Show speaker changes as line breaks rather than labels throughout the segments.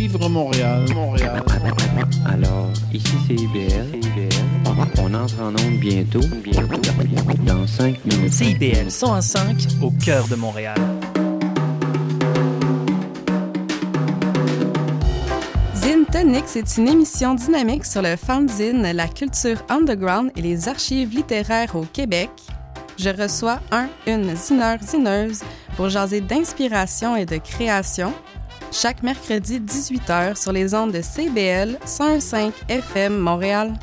Vivre Montréal, Montréal.
Alors, ici c'est IBL. On entre en onde bientôt, bientôt, dans 5 minutes.
CIBL 105 au cœur de Montréal.
Zine Tonic, c'est une émission dynamique sur le fanzine, la culture underground et les archives littéraires au Québec. Je reçois un, une zineur, zineuse pour jaser d'inspiration et de création. Chaque mercredi 18h sur les ondes de CBL 105 FM Montréal.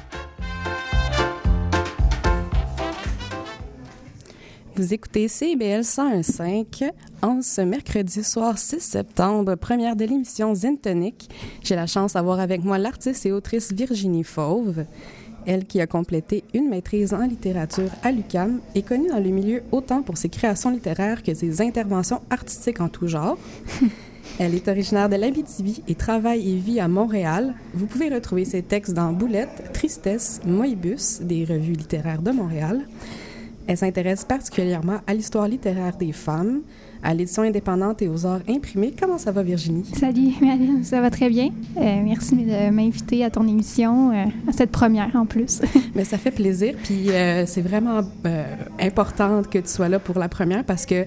Vous écoutez CBL 105 en ce mercredi soir 6 septembre, première de l'émission Zintonic. J'ai la chance d'avoir avec moi l'artiste et autrice Virginie Fauve. Elle qui a complété une maîtrise en littérature à l'UCAM est connue dans le milieu autant pour ses créations littéraires que ses interventions artistiques en tout genre. Elle est originaire de l'Abitibi et travaille et vit à Montréal. Vous pouvez retrouver ses textes dans Boulette, Tristesse, Moïbus, des revues littéraires de Montréal. Elle s'intéresse particulièrement à l'histoire littéraire des femmes, à l'édition indépendante et aux arts imprimés. Comment ça va, Virginie?
Salut, ça va très bien. Euh, merci de m'inviter à ton émission, euh, à cette première en plus.
Mais ça fait plaisir, puis euh, c'est vraiment important que tu sois là pour la première parce que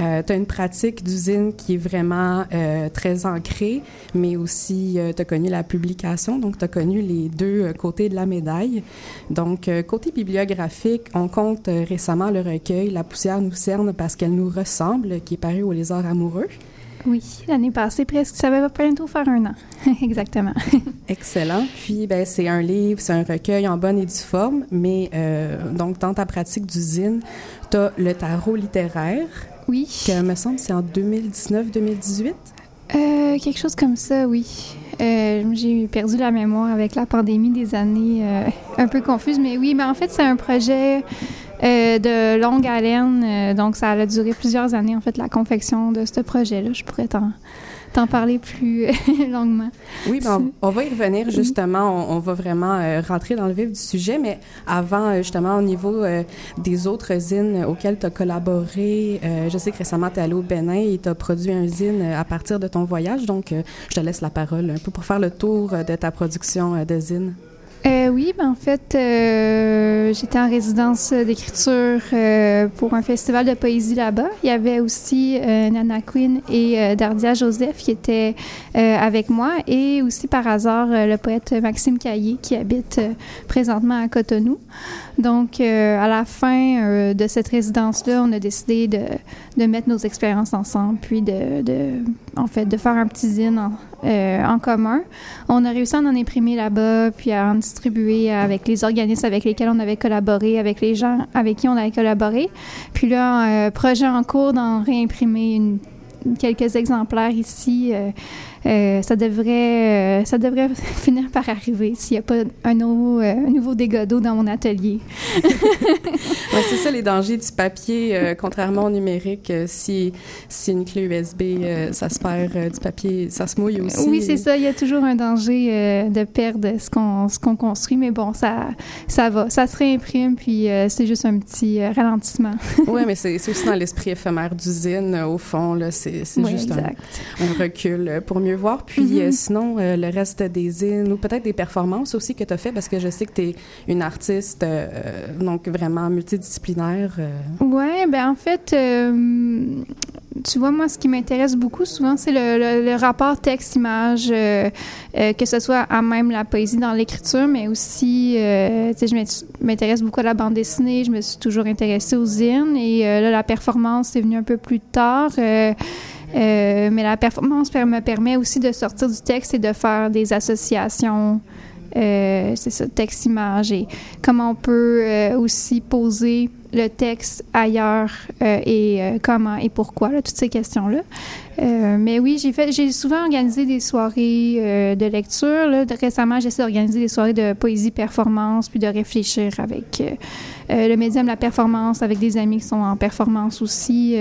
euh, tu as une pratique d'usine qui est vraiment euh, très ancrée, mais aussi tu as connu la publication, donc tu as connu les deux côtés de la médaille. Donc, côté bibliographique, on compte récemment le recueil La poussière nous cerne parce qu'elle nous ressemble, qui est paru au Lézard amoureux.
Oui, l'année passée, presque, ça va bientôt faire un an. Exactement.
Excellent. Puis, ben, c'est un livre, c'est un recueil en bonne et due forme, mais euh, donc, dans ta pratique d'usine, tu as le tarot littéraire.
Oui.
Qui, me semble, c'est en 2019-2018.
Euh, quelque chose comme ça, oui. Euh, j'ai perdu la mémoire avec la pandémie des années euh, un peu confuses, mais oui, mais en fait, c'est un projet euh, de longue haleine, euh, donc ça a duré plusieurs années, en fait, la confection de ce projet-là. Je pourrais t'en t'en parler plus longuement.
Oui, ben, on, va y revenir justement. On, on va vraiment euh, rentrer dans le vif du sujet, mais avant, euh, justement, au niveau euh, des autres zines auxquelles tu as collaboré, euh, je sais que récemment, tu es allé au Bénin et tu as produit un zine à partir de ton voyage. Donc, je te laisse la parole un peu pour faire le tour de ta production de zine.
Euh, oui, ben en fait, euh, j'étais en résidence d'écriture euh, pour un festival de poésie là-bas. Il y avait aussi euh, Nana Quinn et Dardia Joseph qui étaient avec moi et aussi par hasard le poète Maxime Caillé qui habite présentement à Cotonou. Donc, à la fin de cette résidence-là, on a décidé de, de mettre nos expériences ensemble, puis de, de, en fait, de faire un petit zine en, euh, en commun. On a réussi à en imprimer là-bas, puis à en distribuer avec les organismes avec lesquels on avait collaboré, avec les gens avec qui on avait collaboré. Puis là, euh, projet en cours d'en réimprimer quelques exemplaires ici. Euh, euh, ça devrait, euh, ça devrait finir par arriver s'il n'y a pas un, nouveau, euh, un nouveau dégât d'eau dans mon atelier.
ouais, c'est ça les dangers du papier, contrairement au numérique. si, si une clé USB, ça se perd du papier, ça se mouille aussi.
Oui, c'est ça. Il y a toujours un danger de perdre ce qu'on ce qu'on construit, mais bon, ça, ça va. Ça se réimprime, puis c'est juste un petit ralentissement.
oui, mais c'est aussi dans l'esprit éphémère d'usine, au fond. Là, c'est
oui,
juste un, un, recul pour mieux voir. Puis
Mhm.
mm -hmm. euh, sinon, euh, le reste des zines ou peut-être des performances aussi que tu as fait parce que je sais que tu es une artiste euh, donc vraiment multidisciplinaire.
Ouais, ben en fait, tu vois, moi, ce qui m'intéresse beaucoup souvent, c'est le, le, le, rapport texte-image, euh, euh, que ce soit à même la poésie dans l'écriture, mais aussi, euh, tu sais, je m'intéresse beaucoup à la bande dessinée, je me suis toujours intéressée aux zines, et là, la performance est venue un peu plus tard. Euh, euh, mais la performance me permet aussi de sortir du texte et de faire des associations. Euh, c'est ça, texte-image et comment on peut euh, aussi poser le texte ailleurs euh, et comment et pourquoi, là, toutes ces questions-là. mais oui, j'ai fait, j'ai souvent organisé des soirées de lecture. Là. Récemment, j'essaie d'organiser des soirées de poésie performance puis de réfléchir avec le médium de la performance, avec des amis qui sont en performance aussi.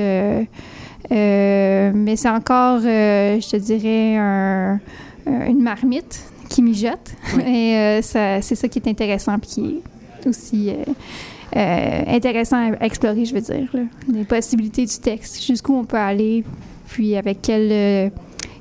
Euh, mais c'est encore, euh, je te dirais, un, une marmite qui mijote. Oui. Et euh, c'est ça qui est intéressant puis qui est aussi intéressant à explorer, je veux dire. Là. Les possibilités du texte, jusqu'où on peut aller, puis avec quel,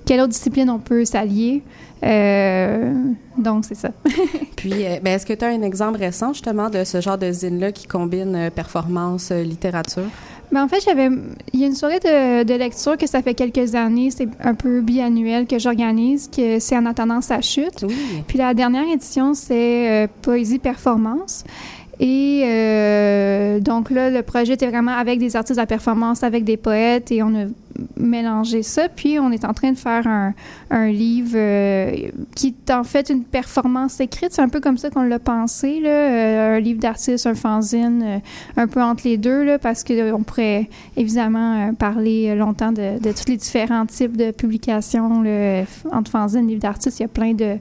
quelle autre discipline on peut s'allier. Euh, donc, c'est ça.
Puis, euh, ben, est-ce que tu as un exemple récent, justement, de ce genre de zine-là qui combine euh, performance, euh, littérature?
Ben, en fait, j'avais. Il y a une soirée de, de lecture que ça fait quelques années, c'est un peu biannuel que j'organise, que c'est en attendant sa chute.
Oui.
Puis la dernière édition, c'est euh, Poésie Performance. Et euh, donc là, le projet était vraiment avec des artistes à performance, avec des poètes, et on a mélangé ça. Puis on est en train de faire un, livre euh, qui est en fait une performance écrite. C'est un peu comme ça qu'on l'a pensé, là, euh, un livre d'artiste, un fanzine, euh, un peu entre les deux, là, parce que on pourrait évidemment parler longtemps de, de tous les différents types de publications là, entre fanzine, livre d'artiste. Il y a plein de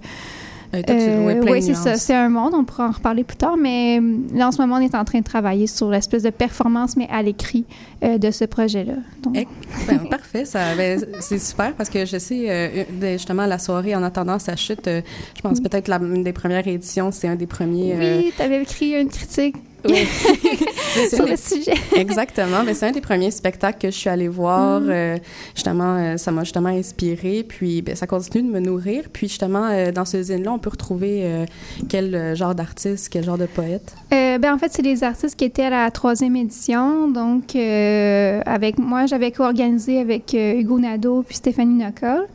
Euh,
oui, c'est ça. C'est un monde. On pourra en reparler plus tard. Mais euh, là, en ce moment, on est en train de travailler sur l'espèce de performance, mais à l'écrit euh, de ce projet-là. Donc,
Eh, Ben, parfait, ça, ben, c'est super parce que je sais euh, justement la soirée en attendant sa chute. euh, je pense peut-être la une des premières éditions, c'est un des premiers. euh,
oui, tu avais écrit une critique
oui.
Sur le sujet.
Exactement, mais c'est un des premiers spectacles que je suis allée voir.
Mm.
euh, justement, euh, ça m'a justement inspiré, puis ben, ça continue de me nourrir. Puis justement, euh, dans ce zine-là, on peut retrouver quel genre d'artiste, quel genre de poète?
Ben, en fait, c'est les artistes qui étaient à la troisième édition. Donc, avec moi, j'avais co-organisé avec Hugo Nadeau puis Stéphanie Nocol.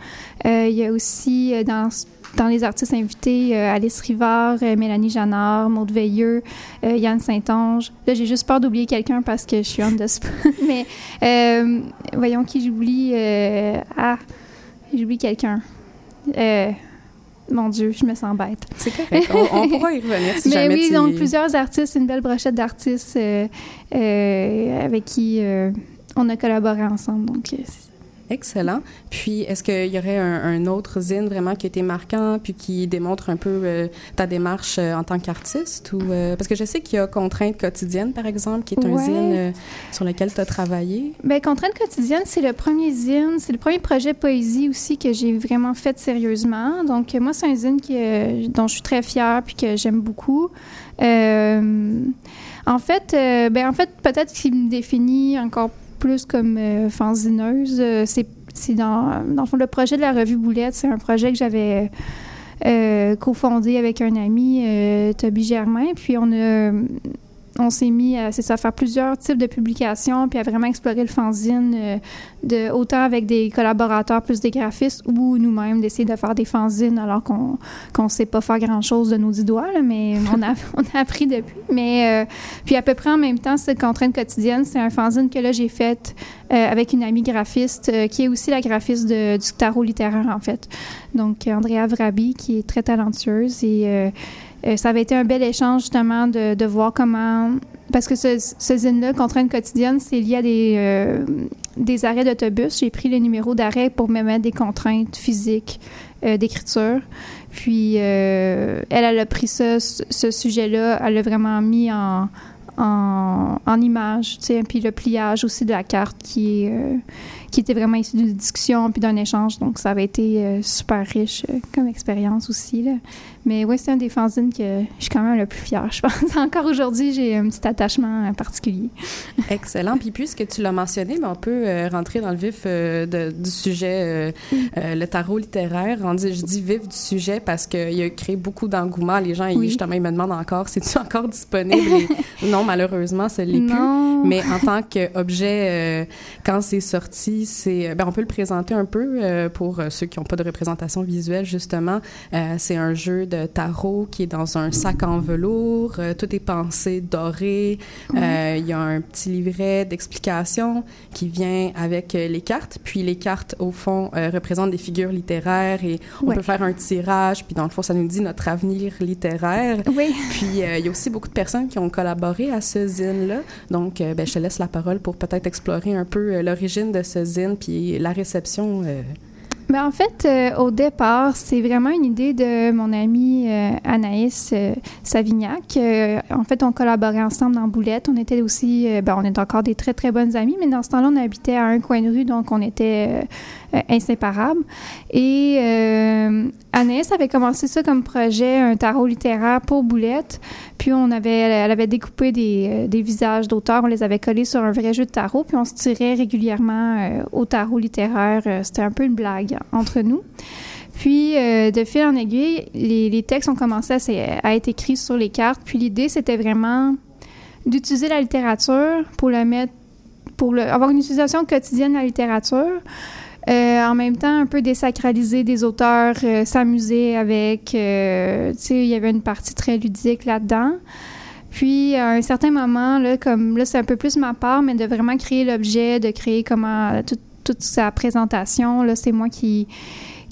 Il y a aussi dans, dans les artistes invités euh, Alice Rivard, euh, Mélanie Janard, Maude Veilleux, euh, Yann Saint-Onge. Là, j'ai juste peur d'oublier quelqu'un parce que je suis on the spot. Mais voyons qui j'oublie. ah, j'oublie quelqu'un. Mon Dieu, je me sens bête.
C'est correct. on, on pourra y revenir si
Mais
jamais
oui, donc plusieurs artistes, une belle brochette d'artistes avec qui on a collaboré ensemble. Donc, c'est-
Excellent. Puis, est-ce qu'il y aurait un, un autre zine vraiment qui a été marquant, puis qui démontre un peu euh, ta démarche euh, en tant qu'artiste? ou euh, Parce que je sais qu'il y a Contrainte quotidienne, par exemple, qui est un
Ouais.
zine sur lequel tu as travaillé.
ben, Contrainte quotidienne, c'est le premier zine, c'est le premier projet poésie aussi que j'ai vraiment fait sérieusement. Donc, moi, c'est un zine qui, dont je suis très fière puis que j'aime beaucoup. En fait, ben, en fait, peut-être qu'il me définit encore plus comme euh, fanzineuse. Euh, c'est c'est dans, dans le fond le projet de la revue Boulette. C'est un projet que j'avais euh, cofondé avec un ami, Toby Germain. Puis on a on s'est mis à, c'est ça, à faire plusieurs types de publications, puis à vraiment explorer le fanzine, euh, de, autant avec des collaborateurs plus des graphistes ou nous-mêmes d'essayer de faire des fanzines alors qu'on qu'on sait pas faire grand-chose de nos dix doigts, là, mais on a, on a appris depuis. Mais euh, puis à peu près en même temps, cette contrainte quotidienne, c'est un fanzine que là j'ai fait euh, avec une amie graphiste qui est aussi la graphiste de, du tarot littéraire en fait. Donc Andrea Vrabi qui est très talentueuse et euh, ça avait été un bel échange justement de, voir comment parce que ce, ce zine-là, Contrainte quotidienne, c'est lié à des, euh, des arrêts d'autobus. J'ai pris le numéro d'arrêt pour me mettre des contraintes physiques euh, d'écriture. Puis elle, elle a pris ce, ce sujet-là, elle l'a vraiment mis en, en, image, puis le pliage aussi de la carte qui, est, qui était vraiment issu d'une discussion puis d'un échange. Donc, ça avait été euh, super riche euh, comme expérience aussi. Là. Mais oui, c'est un des fanzines que je suis quand même le plus fière, je pense. Encore aujourd'hui, j'ai un petit attachement euh, particulier.
Excellent. Puis puisque tu l'as mentionné, mais on peut euh, rentrer dans le vif de- du sujet, euh, le tarot littéraire. On dit, je dis vif du sujet parce qu'il a créé beaucoup d'engouement. Les gens, ils, justement, ils me demandent encore, c'est-tu encore disponible? Et non, malheureusement, ce l'est plus. Mais en tant qu'objet, quand c'est sorti, c'est, ben, on peut le présenter un peu euh, pour euh, ceux qui n'ont pas de représentation visuelle, justement. Euh, c'est un jeu de tarot qui est dans un sac en velours. Euh, tout est pensé doré. Euh, Il y a un petit livret d'explication qui vient avec euh, les cartes. Puis les cartes, au fond, euh, représentent des figures littéraires et on peut faire un tirage. Puis dans le fond, ça nous dit notre avenir littéraire.
Oui.
Puis euh, il y a aussi beaucoup de personnes qui ont collaboré à ce zine-là. Donc, euh, ben, je te laisse la parole pour peut-être explorer un peu euh, l'origine de ce puis la réception. euh.
Ben, en fait, euh, au départ, c'est vraiment une idée de mon amie euh, Anaïs euh, Savignac. En fait, on collaborait ensemble dans Boulette. On était aussi, ben, on est encore des très, très bonnes amies, mais dans ce temps-là, on habitait à un coin de rue, donc on était inséparables. Et Anaïs avait commencé ça comme projet, un tarot littéraire pour Boulette. Puis on avait, elle avait découpé des, des visages d'auteurs, on les avait collés sur un vrai jeu de tarot, puis on se tirait régulièrement au tarot littéraire. C'était un peu une blague entre nous. Puis, de fil en aiguille, les, textes ont commencé à, être écrits sur les cartes. Puis l'idée, c'était vraiment d'utiliser la littérature pour le mettre, pour avoir une utilisation quotidienne de la littérature. Euh, en même temps, un peu désacraliser des auteurs, euh, s'amuser avec. Euh, tu sais, il y avait une partie très ludique là-dedans. Puis, à un certain moment, là, comme là, c'est un peu plus ma part, mais de vraiment créer l'objet, de créer comment toute sa présentation, là, c'est moi qui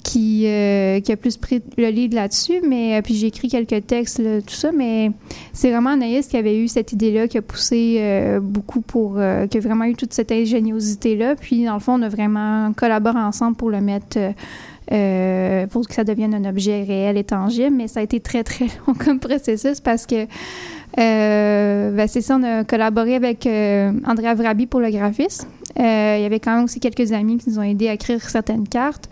qui, euh, a plus pris le lead là-dessus, mais euh, puis j'ai écrit quelques textes, tout ça, mais c'est vraiment Anaïs qui avait eu cette idée-là, qui a poussé euh, beaucoup pour, qui a vraiment eu toute cette ingéniosité-là, puis dans le fond, on a vraiment collaboré ensemble pour le mettre, pour que ça devienne un objet réel et tangible, mais ça a été très, très long comme processus parce que ben c'est ça, on a collaboré avec Andrea Vrabi pour le graphisme. Il y avait quand même aussi quelques amis qui nous ont aidés à écrire certaines cartes.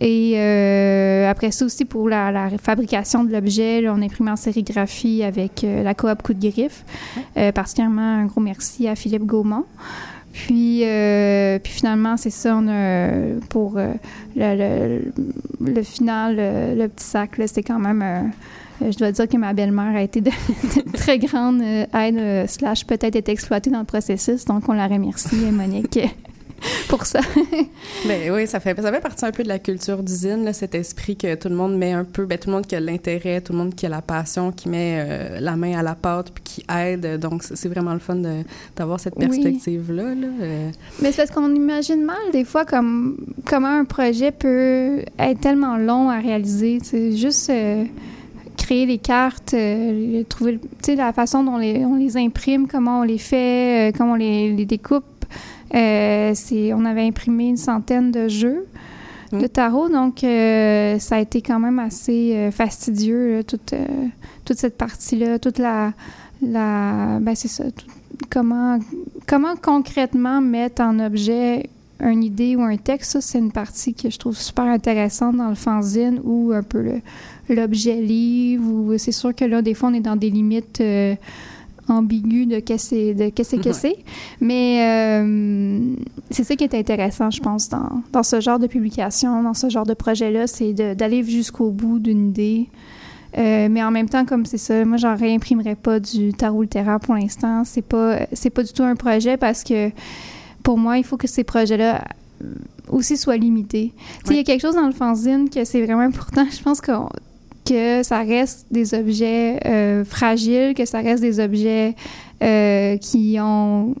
Et euh, après ça aussi, pour la, fabrication de l'objet, on a imprimé en sérigraphie avec euh, la coop Coup de Griffe. Euh, particulièrement un gros merci à Philippe Gaumont. Puis, puis finalement, c'est ça, on a, pour le, le, final, le, petit sac, c'était quand même... je dois dire que ma belle-mère a été de, très grande aide, slash peut-être été exploitée dans le processus. Donc, on la remercie, Monique. pour ça.
ben oui, ça fait, ça fait partie un peu de la culture d'usine, cet esprit que tout le monde met un peu, ben, tout le monde qui a l'intérêt, tout le monde qui a la passion, qui met euh, la main à la pâte, puis qui aide. Donc, c'est vraiment le fun d'avoir cette perspective-là. Là,
euh. Mais c'est parce qu'on imagine mal, des fois, comme, comment un projet peut être tellement long à réaliser. C'est juste... Euh, créer les cartes, trouver la façon dont les, on les imprime, comment on les fait, comment on les, les découpe, euh, on avait imprimé une centaine de jeux de mm. tarot, donc euh, ça a été quand même assez euh, fastidieux, toute, toute cette partie-là, toute la... la ben c'est ça, comment, comment concrètement mettre en objet une idée ou un texte, ça, c'est une partie que je trouve super intéressante dans le fanzine ou un peu l'objet livre. Ou c'est sûr que là, des fois, on est dans des limites ambigu de qu'est-ce de qu'est-ce que c'est. Mais euh, c'est ça qui est intéressant, je pense, dans, dans, ce genre de publication, dans ce genre de projet-là, c'est d'aller jusqu'au bout d'une idée. Euh, mais en même temps, comme c'est ça, moi, j'en réimprimerais pas du tarot littéraire pour l'instant. C'est pas, c'est pas du tout un projet parce que pour moi, il faut que ces projets-là aussi soient limités. Il y a quelque chose dans le fanzine que c'est vraiment important. Je pense qu'on que ça reste des objets euh, fragiles, que ça reste des objets euh, qui ont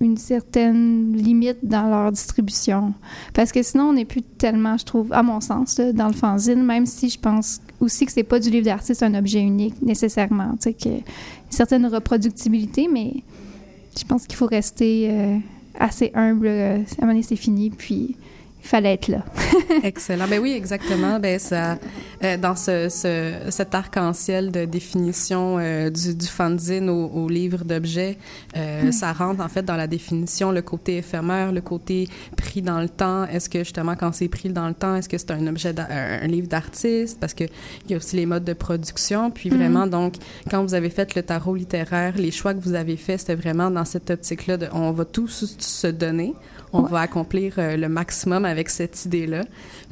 une certaine limite dans leur distribution. Parce que sinon, on n'est plus tellement, je trouve, à mon sens, dans le fanzine, même si je pense aussi que c'est pas du livre d'artiste un objet unique nécessairement. Tu sais, a une certaine reproductibilité, mais je pense qu'il faut rester euh, assez humble. À un moment donné, c'est fini, puis il fallait être là.
Excellent. Ben oui, exactement. Ben ça, euh, dans ce, ce, cet arc-en-ciel de définition euh, du, du fanzine au, au livre d'objets, euh, ça rentre en fait dans la définition le côté éphémère, le côté pris dans le temps. Est-ce que justement quand c'est pris dans le temps, est-ce que c'est un objet, un livre d'artiste? Parce que il y a aussi les modes de production. Puis mm-hmm. vraiment, donc, quand vous avez fait le tarot littéraire, les choix que vous avez faits, c'était vraiment dans cette optique-là de, on va tous se donner, on va accomplir le maximum avec cette idée-là.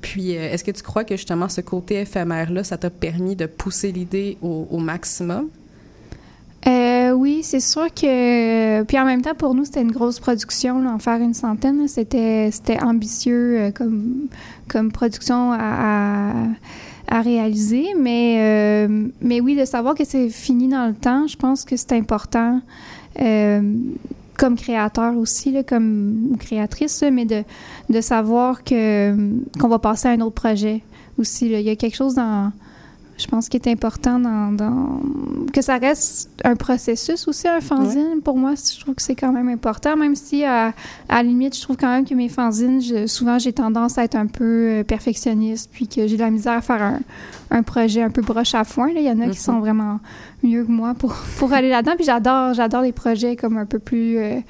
Puis, euh, est-ce que tu crois que justement ce côté éphémère-là, ça t'a permis de pousser l'idée au, maximum?
Euh, oui, c'est sûr que. Puis en même temps, pour nous, c'était une grosse production. en faire une centaine, c'était ambitieux euh, comme, comme production à, à, réaliser. Mais, mais oui, de savoir que c'est fini dans le temps, je pense que c'est important comme créateur aussi, là, comme créatrice, mais de, de savoir que qu'on va passer à un autre projet aussi. Là. Il y a quelque chose dans je pense qu'il est important dans, que ça reste un processus aussi, un fanzine. Pour moi, je trouve que c'est quand même important, même si à, à la limite, je trouve quand même que mes fanzines, souvent j'ai tendance à être un peu euh, perfectionniste, puis que j'ai de la misère à faire un, un, projet un peu broche à foin. Il y en a qui mm-hmm. sont vraiment mieux que moi pour, pour aller là-dedans. Puis j'adore, j'adore les projets comme un peu plus euh,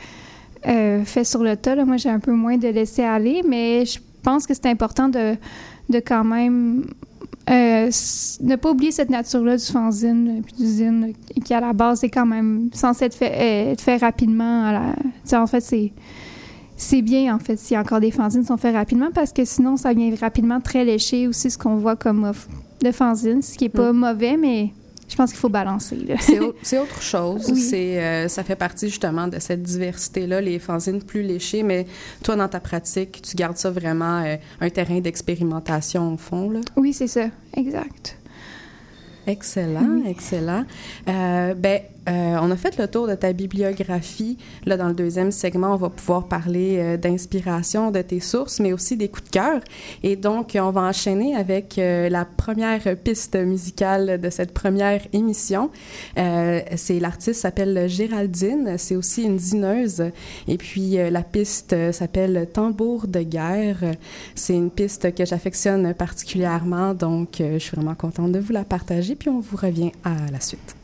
euh, faits sur le tas. Moi, j'ai un peu moins de laisser aller, mais je pense que c'est important de, de quand même euh, ne pas oublier cette nature-là du fanzine puis du zine, qui à la base est quand même censé être fait, euh, être fait rapidement. À la... En fait, c'est c'est bien en fait si encore des fanzines sont faits rapidement parce que sinon ça vient rapidement très léché aussi ce qu'on voit comme offre de fanzine, ce qui est pas mauvais, mais je pense qu'il faut balancer.
C'est au- c'est autre chose.
Oui.
C'est, euh, ça fait partie justement de cette diversité-là, les fanzines plus léchées, mais toi, dans ta pratique, tu gardes ça vraiment euh, un terrain d'expérimentation au fond. Là?
Oui, c'est ça, exact.
Excellent,
Oui.
excellent. Euh, ben, euh, on a fait le tour de ta bibliographie. Là, dans le deuxième segment, on va pouvoir parler euh, d'inspiration, de tes sources, mais aussi des coups de cœur. Et donc, on va enchaîner avec euh, la première piste musicale de cette première émission. Euh, c'est l'artiste s'appelle Géraldine. C'est aussi une dineuse. Et puis, la piste s'appelle Tambour de guerre. C'est une piste que j'affectionne particulièrement, donc je suis vraiment contente de vous la partager, puis on vous revient à la suite.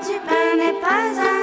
du pain n'est pas
un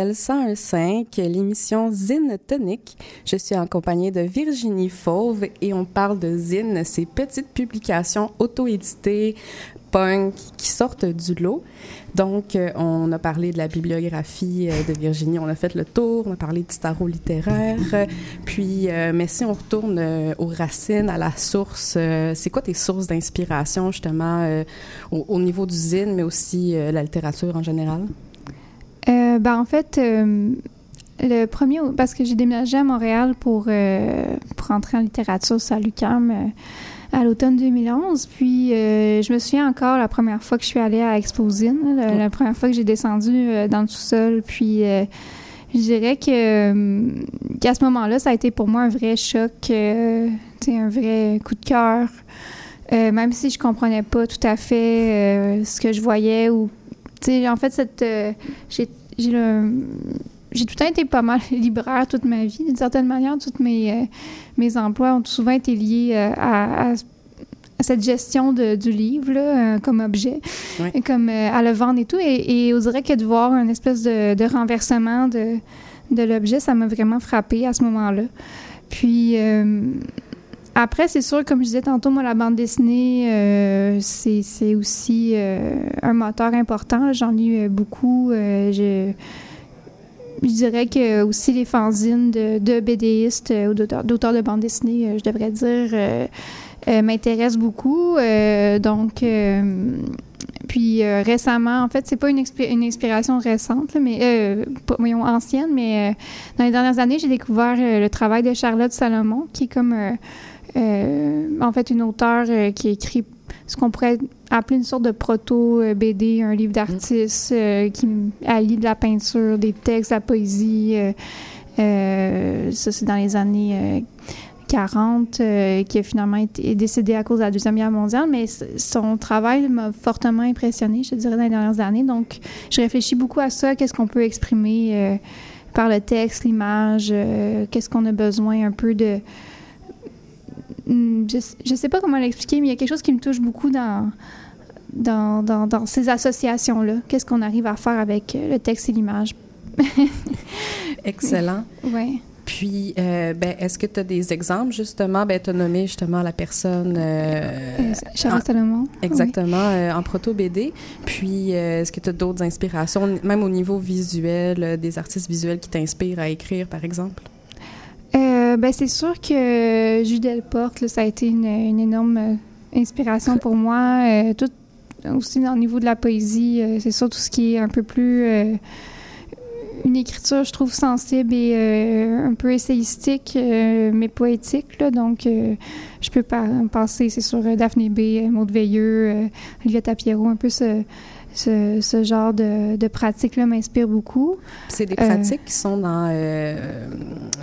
CIBL 101.5, l'émission Zine tonique. Je suis en compagnie de Virginie Fauve et on parle de Zine, ces petites publications auto-éditées, punk, qui sortent du lot. Donc, euh, on a parlé de la bibliographie euh, de Virginie, on a fait le tour, on a parlé du tarot littéraire. Puis, euh, mais si on retourne aux racines, à la source, c'est quoi tes sources d'inspiration, justement, au, au niveau du zine, mais aussi la littérature en général?
Euh, ben, en fait, euh, le premier, parce que j'ai déménagé à Montréal pour, euh, pour entrer en littérature sur l'UQAM à l'automne 2011. Puis, je me souviens encore la première fois que je suis allée à Exposine, la, la première fois que j'ai descendu dans le sous-sol. Puis, je dirais que qu'à ce moment-là, ça a été pour moi un vrai choc, un vrai coup de cœur. Euh, même si je comprenais pas tout à fait euh, ce que je voyais ou en fait cette euh, j'ai j'ai le j'ai tout le temps été pas mal libraire toute ma vie d'une certaine manière. Tous mes euh, mes emplois ont souvent été liés euh, à, cette gestion de- du livre là, comme objet comme à le vendre et tout. Et, et on dirait que de voir un espèce de, de renversement de de l'objet ça m'a vraiment frappé à ce moment-là. Puis après, c'est sûr, comme je disais tantôt, moi, la bande dessinée, euh, c'est aussi euh, un moteur important. J'en lis euh, beaucoup. Je, dirais que aussi les fanzines de, de BDistes ou d'auteurs de bande dessinée, je devrais dire, m'intéressent beaucoup. Donc, puis récemment, en fait, c'est pas une, une inspiration récente, mais euh, ancienne, mais dans les dernières années, j'ai découvert le travail de Charlotte Salomon, qui est comme en fait une auteure euh, qui écrit ce qu'on pourrait appeler une sorte de proto-BD, un livre d'artiste euh, qui allie de la peinture, des textes, de la poésie. euh, euh, ça, c'est dans les années euh, 40, euh, qui a finalement été est décédé à cause de la Deuxième Guerre mondiale, mais son travail m'a fortement impressionné, je te dirais, dans les dernières années. Donc, je réfléchis beaucoup à ça, qu'est-ce qu'on peut exprimer euh, par le texte, l'image, euh, qu'est-ce qu'on a besoin un peu de... Hmm, Je, je sais pas comment l'expliquer, mais il y a quelque chose qui me touche beaucoup dans, dans, dans, dans ces associations-là. Qu'est-ce qu'on arrive à faire avec euh, le texte et l'image?
Excellent.
Ouais.
Puis, euh, ben, est-ce que tu as des exemples, justement? Ben, tu as nommé justement la personne. euh,
Euh, Charles Salomon.
Exactement, euh, en proto-BD. Puis, est-ce que tu as d'autres inspirations, même au niveau visuel, des artistes visuels qui t'inspirent à écrire, par exemple?
Euh, ben, c'est sûr que Jules Delporte, ça a été une, énorme euh, inspiration pour moi. Euh, tout aussi dans le niveau de la poésie, euh, c'est sûr tout ce qui est un peu plus euh, une écriture, je trouve sensible et euh, un peu essayistique, euh, mais poétique. Donc, euh, je peux pas penser, c'est euh, Daphné B, euh, Maud Veilleux, euh, Olivia Tapiero, un peu ce, ce, ce genre de, de pratique-là m'inspire beaucoup.
C'est des
Euh,
pratiques qui sont dans euh,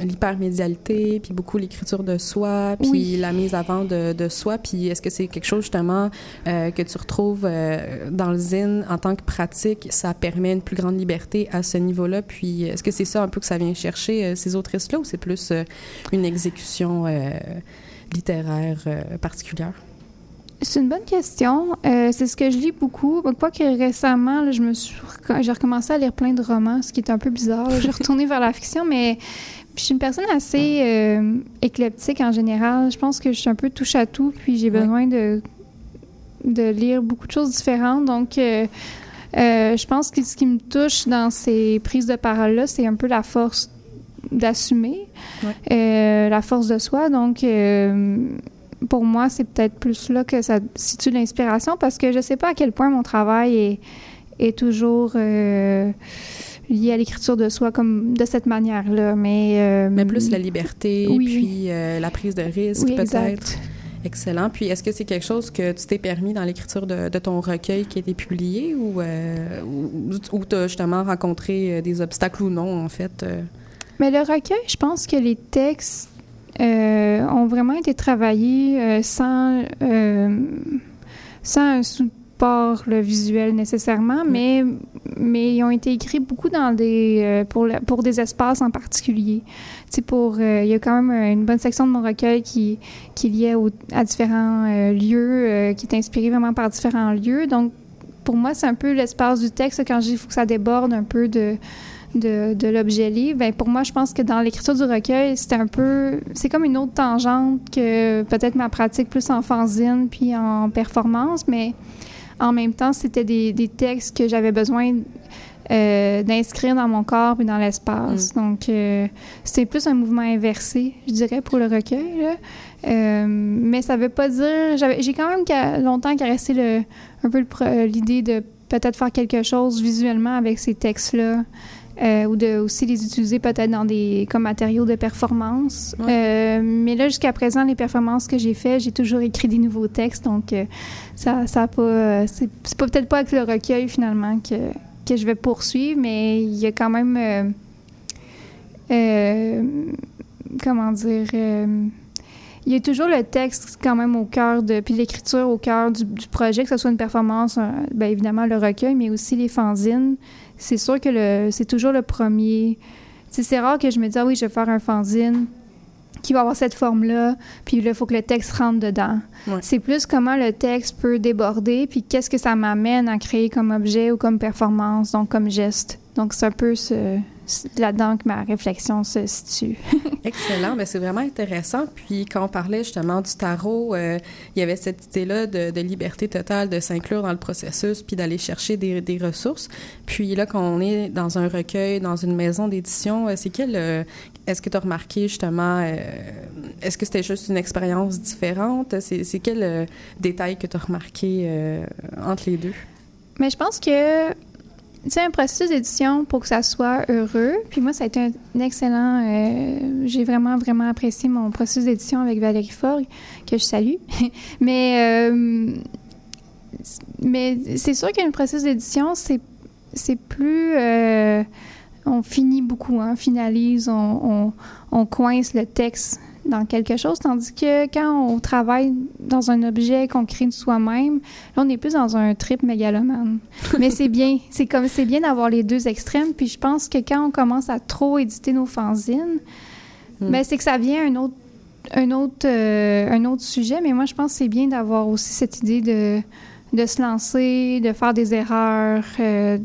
l'hypermédialité, puis beaucoup l'écriture de soi, puis
Oui.
la mise avant de, de soi. Puis est-ce que c'est quelque chose justement euh, que tu retrouves euh, dans le zine en tant que pratique? Ça permet une plus grande liberté à ce niveau-là. Puis est-ce que c'est ça un peu que ça vient chercher ces autrices-là ou c'est plus une exécution littéraire particulière?
C'est une bonne question. Euh, c'est ce que je lis beaucoup. Quoi que récemment, là, je me suis j'ai recommencé à lire plein de romans, ce qui est un peu bizarre. J'ai retourné vers la fiction, mais je suis une personne assez euh, éclectique en général. Je pense que je suis un peu touche à tout, puis j'ai besoin de de lire beaucoup de choses différentes. Donc, euh, euh, je pense que ce qui me touche dans ces prises de parole-là, c'est un peu la force d'assumer, la force de soi. Donc, pour moi, c'est peut-être plus là que ça situe l'inspiration parce que je sais pas à quel point mon travail est, est toujours euh, lié à l'écriture de soi comme de cette manière-là. Mais, euh,
Mais plus la liberté,
Oui.
puis euh, la prise de risque
oui,
peut-être. Excellent. Puis, est-ce que c'est quelque chose que tu t'es permis dans l'écriture de, de ton recueil qui a été publié ou, ou, tu as justement rencontré des obstacles ou non, en fait?
Mais le recueil, je pense que les textes euh, ont vraiment été travaillés euh, sans, euh, sans un support le visuel nécessairement, mais, mais ils ont été écrits beaucoup dans des, pour, la- pour des espaces en particulier. Tu sais, pour, il y a quand même une bonne section de mon recueil qui, qui est liée au- à différents lieux, qui est inspirée vraiment par différents lieux. Donc, pour moi, c'est un peu l'espace du texte. Quand je dis qu'il faut que ça déborde un peu de, de, de l'objet livre, ben pour moi, je pense que dans l'écriture du recueil, c'est un peu... C'est comme une autre tangente que peut-être ma pratique plus en fanzine puis en performance, mais en même temps, c'était des, des textes que j'avais besoin euh, d'inscrire dans mon corps et dans l'espace. Donc, euh, c'est plus un mouvement inversé, je dirais, pour le recueil. Là. Euh, mais ça veut pas dire... J'ai quand même longtemps caressé le, un peu l'idée de peut-être faire quelque chose visuellement avec ces textes-là. Euh, ou de aussi les utiliser peut-être dans des comme matériaux de performance. Euh, mais là jusqu'à présent les performances que j'ai faites, j'ai toujours écrit des nouveaux textes. Donc euh, ça ça a pas euh, c'est c'est pas peut-être pas avec le recueil finalement que que je vais poursuivre mais il y a quand même comment dire il y a toujours le texte quand même au cœur de puis l'écriture au cœur du, du projet que ce soit une performance bien évidemment le recueil mais aussi les fanzines c'est sûr que le c'est toujours le premier c'est rare que je me dise ah oui je vais faire un fanzine qui va avoir cette forme-là, puis là, il faut que le texte rentre dedans.
Ouais.
C'est plus comment le texte peut déborder, puis qu'est-ce que ça m'amène à créer comme objet ou comme performance, donc comme geste. Donc, c'est un peu ce, là-dedans que ma réflexion se situe.
Excellent, ben c'est vraiment intéressant. Puis quand on parlait justement du tarot, euh, il y avait cette idée-là de, de liberté totale, de s'inclure dans le processus, puis d'aller chercher des, des ressources. Puis là, quand on est dans un recueil, dans une maison d'édition, euh, c'est quel... euh, est-ce que tu as remarqué justement... euh, est-ce que c'était juste une expérience différente? C'est, quel détail que tu as remarqué entre les deux?
Mais je pense que, sais, un processus d'édition pour que ça soit heureux, puis moi, ça a été un excellent. euh, J'ai vraiment, vraiment apprécié mon processus d'édition avec Valérie Forgue, que je salue. mais euh, mais c'est sûr qu'un processus d'édition, c'est c'est plus. euh, on finit beaucoup, hein, finalise, on, on, on coince le texte dans quelque chose, tandis que quand on travaille dans un objet qu'on crée de soi-même, là, on est plus dans un trip mégalomane. Mais c'est bien, c'est comme c'est bien d'avoir les deux extrêmes. Puis je pense que quand on commence à trop éditer nos fanzines,
Mm.
ben c'est que ça vient un autre, un autre, euh, un autre sujet. Mais moi, je pense que c'est bien d'avoir aussi cette idée de de se lancer, de faire des erreurs. Euh,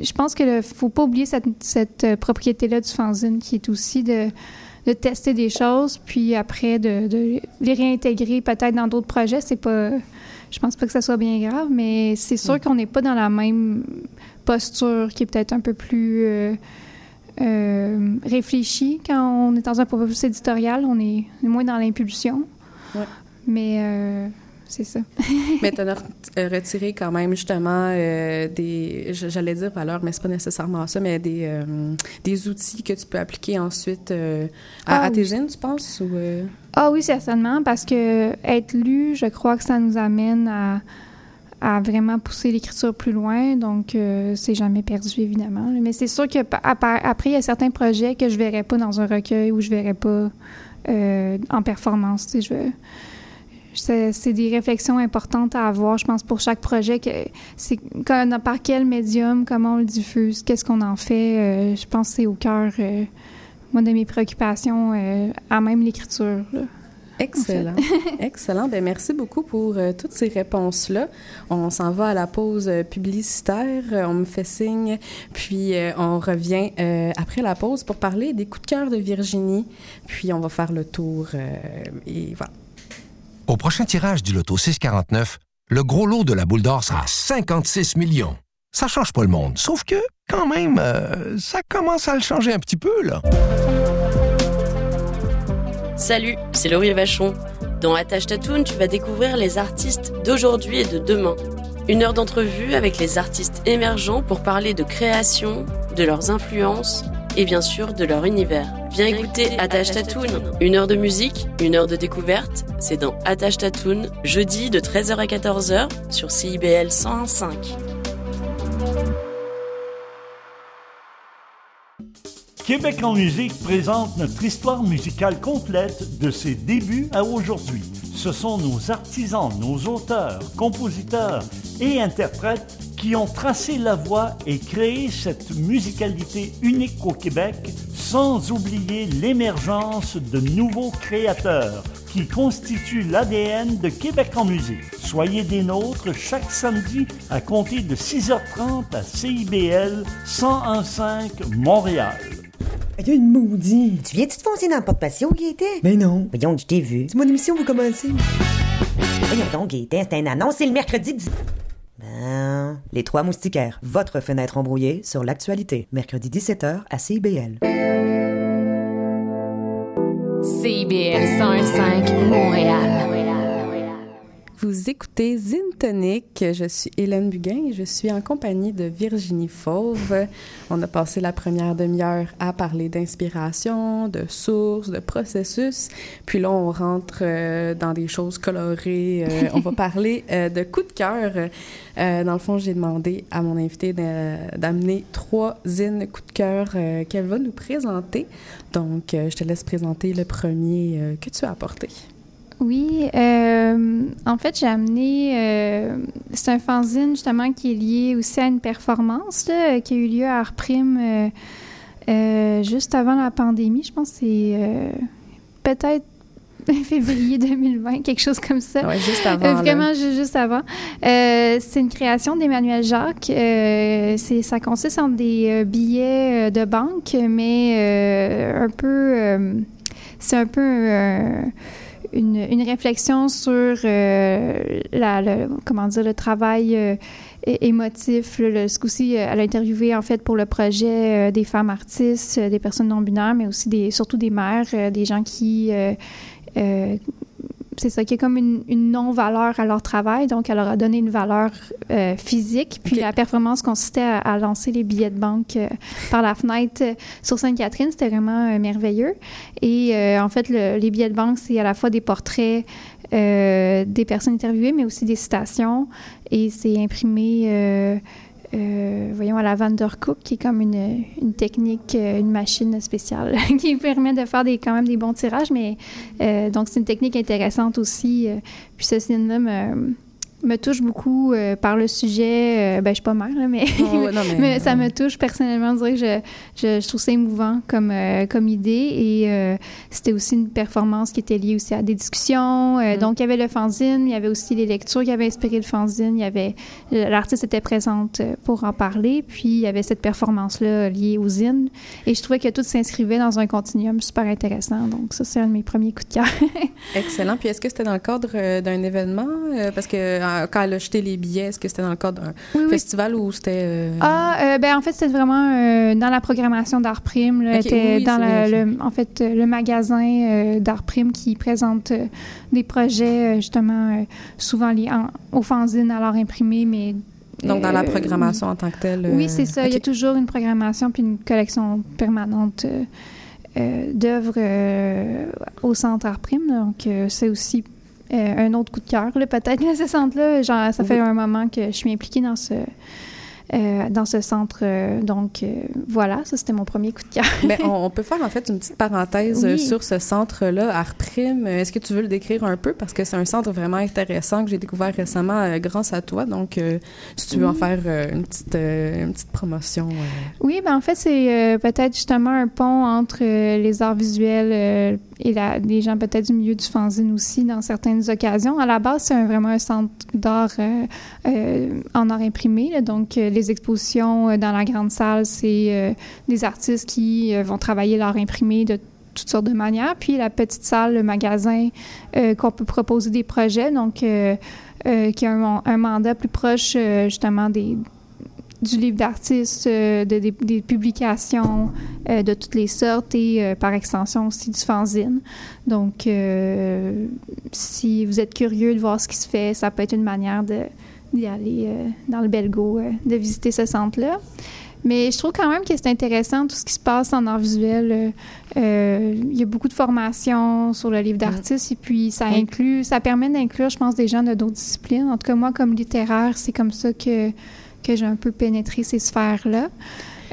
je pense qu'il ne faut pas oublier cette, cette euh, propriété-là du fanzine qui est aussi de, de tester des choses, puis après de, de les réintégrer peut-être dans d'autres projets. C'est pas, je pense pas que ça soit bien grave, mais c'est sûr qu'on n'est pas dans la même posture qui est peut-être un peu plus euh, euh, réfléchie quand on est dans un processus éditorial. On est, on est moins dans l'impulsion.
Ouais.
Mais euh, c'est ça.
Mais tu as retiré quand même justement euh, des, j'allais dire valeurs, mais c'est pas nécessairement ça, mais des, euh, des outils que tu peux appliquer ensuite euh, à,
Ah,
à tes
oui.
zines, tu penses? Ou, euh?
Ah oui, certainement, parce que être lu, je crois que ça nous amène à, à vraiment pousser l'écriture plus loin. Donc, euh, c'est jamais perdu, évidemment. Mais c'est sûr que pa- à part- après, il y a certains projets que je verrais pas dans un recueil ou je verrais pas euh, en performance. Tu sais, je veux- c'est des réflexions importantes à avoir, je pense, pour chaque projet. que C'est quand- par quel médium, comment on le diffuse, qu'est-ce qu'on en fait. euh, je pense que c'est au cœur, euh, moi, de mes préoccupations, euh, à même l'écriture.
Excellent. Excellent. Ben, merci beaucoup pour toutes ces réponses-là. On s'en va à la pause publicitaire. On me fait signe. Puis, on revient après la pause pour parler des coups de cœur de Virginie. Puis, on va faire le tour. et voilà.
Au prochain tirage du loto 649, le gros lot de la boule d'or sera 56 millions. Ça change pas le monde, sauf que, quand même, euh, ça commence à le changer un petit peu, là.
Salut, c'est Laurie Vachon. Dans Attache Tatoon, tu vas découvrir les artistes d'aujourd'hui et de demain. Une heure d'entrevue avec les artistes émergents pour parler de création, de leurs influences et bien sûr de leur univers. Viens écouter Attache Tatoon. Une heure de musique, une heure de découverte. C'est dans Attache Tatoon, jeudi de 13h à 14h sur CIBL 101.5.
Québec en musique présente notre histoire musicale complète de ses débuts à aujourd'hui. Ce sont nos artisans, nos auteurs, compositeurs et interprètes qui ont tracé la voie et créé cette musicalité unique au Québec, sans oublier l'émergence de nouveaux créateurs qui constituent l'ADN de Québec en musique. Soyez des nôtres chaque samedi à compter de 6h30 à CIBL 1015 Montréal.
Il y a une maudite.
Tu viens-tu te foncer dans le porte-patio, Gaëtan?
Mais non.
Voyons, je t'ai vu.
C'est mon émission, vous commencez.
Voyons donc, Gaëtan, c'est un annonce, c'est le mercredi 10... Ben... Les Trois Moustiquaires, votre fenêtre embrouillée sur l'actualité. Mercredi 17h à CIBL.
CIBL 105 Montréal.
Vous écoutez Zintonic. Je suis Hélène Buguin et je suis en compagnie de Virginie Fauve. On a passé la première demi-heure à parler d'inspiration, de sources, de processus. Puis là, on rentre euh, dans des choses colorées. Euh, on va parler euh, de coup de cœur. Dans le fond, j'ai demandé à mon invité d'amener trois zines coup de cœur qu'elle va nous présenter. Donc, je te laisse présenter le premier que tu as apporté.
Oui, euh, en fait, j'ai amené. euh, c'est un fanzine justement qui est lié aussi à une performance là, qui a eu lieu à Arprime euh, juste avant la pandémie. Je pense que c'est peut-être février 2020, quelque chose comme ça.
Ouais, juste avant, là.
vraiment, ju- juste avant. C'est une création d'Emmanuel Jacques. C'est, ça consiste en des billets de banque, mais un peu. c'est un peu. Une, réflexion sur euh, la, le, comment dire, le travail euh, émotif. ce coup-ci, euh, elle a interviewé en fait pour le projet des femmes artistes, des personnes non binaires, mais aussi des, surtout des mères, des gens qui c'est ça, qui est comme une, une non-valeur à leur travail. Donc, elle leur a donné une valeur euh, physique. Puis la performance consistait à, à lancer les billets de banque euh, par la fenêtre euh, sur Sainte-Catherine. C'était vraiment merveilleux. Et en fait, le- les billets de banque, c'est à la fois des portraits des personnes interviewées, mais aussi des citations. Et c'est imprimé... euh, voyons, à la Vandercook, qui est comme une, technique, euh, une machine spéciale qui permet de faire des, quand même des bons tirages, mais euh, donc c'est une technique intéressante aussi. puis ce signe-là me, touche beaucoup euh, par le sujet. euh, ben, je suis pas mère, là, mais,
Oh, non, mais-
mais ça me touche personnellement. Je trouve ça émouvant comme, euh, comme idée. Et euh, c'était aussi une performance qui était liée aussi à des discussions. Euh, Donc, il y avait le fanzine, il y avait aussi les lectures qui avaient inspiré le fanzine. Il y avait l'artiste était présente pour en parler. Puis, il y avait cette performance-là liée au zine. Et je trouvais que tout s'inscrivait dans un continuum super intéressant. Donc, ça, c'est un de mes premiers coups de cœur.
Excellent. Puis est-ce que c'était dans le cadre d'un événement? Parce que euh, quand elle a jeté les billets, est-ce que c'était dans le cadre d'un
Oui, oui.
festival ou c'était... euh,
Ah, euh, ben en fait, c'était vraiment dans la programmation d'Art Prime. Là, était
oui,
dans le, en fait, le magasin d'Art Prime qui présente des projets, justement, souvent liés en, aux fanzines à l'art imprimé, mais...
Donc, dans la
euh,
programmation en tant que telle? euh,
Oui, c'est ça. Il y a toujours une programmation puis une collection permanente euh, d'œuvres au Centre Art Prime. Donc, c'est aussi euh, un autre coup de cœur. Peut-être ce centre-là, ça fait un moment que je suis impliquée dans ce, euh, dans ce centre. euh, donc, euh, voilà, ça, c'était mon premier coup de cœur.
Ben, on, on peut faire en fait une petite parenthèse
Oui.
sur ce centre-là, Artprime. Est-ce que tu veux le décrire un peu? Parce que c'est un centre vraiment intéressant que j'ai découvert récemment grâce à toi. Donc, si tu veux en faire une, petite, une petite promotion.
Oui, ben en fait, c'est peut-être justement un pont entre les arts visuels et les gens peut-être du milieu du fanzine aussi dans certaines occasions. À la base, c'est vraiment un centre d'art euh, euh, en art imprimé. donc, euh, les expositions dans la grande salle, c'est des artistes qui vont travailler l'art imprimé de toutes sortes de manières. Puis la petite salle, le magasin, qu'on peut proposer des projets, donc qui a un, un mandat plus proche justement des du livre d'artistes, euh, de, des, des publications euh, de toutes les sortes et euh, par extension aussi du fanzine. Donc, si vous êtes curieux de voir ce qui se fait, ça peut être une manière d'y aller dans le Belgo, de visiter ce centre-là. Mais je trouve quand même que c'est intéressant tout ce qui se passe en art visuel. Euh, il y a beaucoup de formations sur le livre d'artiste et puis ça inclut, ça permet d'inclure, je pense, des gens de d'autres disciplines. En tout cas, moi, comme littéraire, c'est comme ça que, que j'ai un peu pénétré ces sphères-là.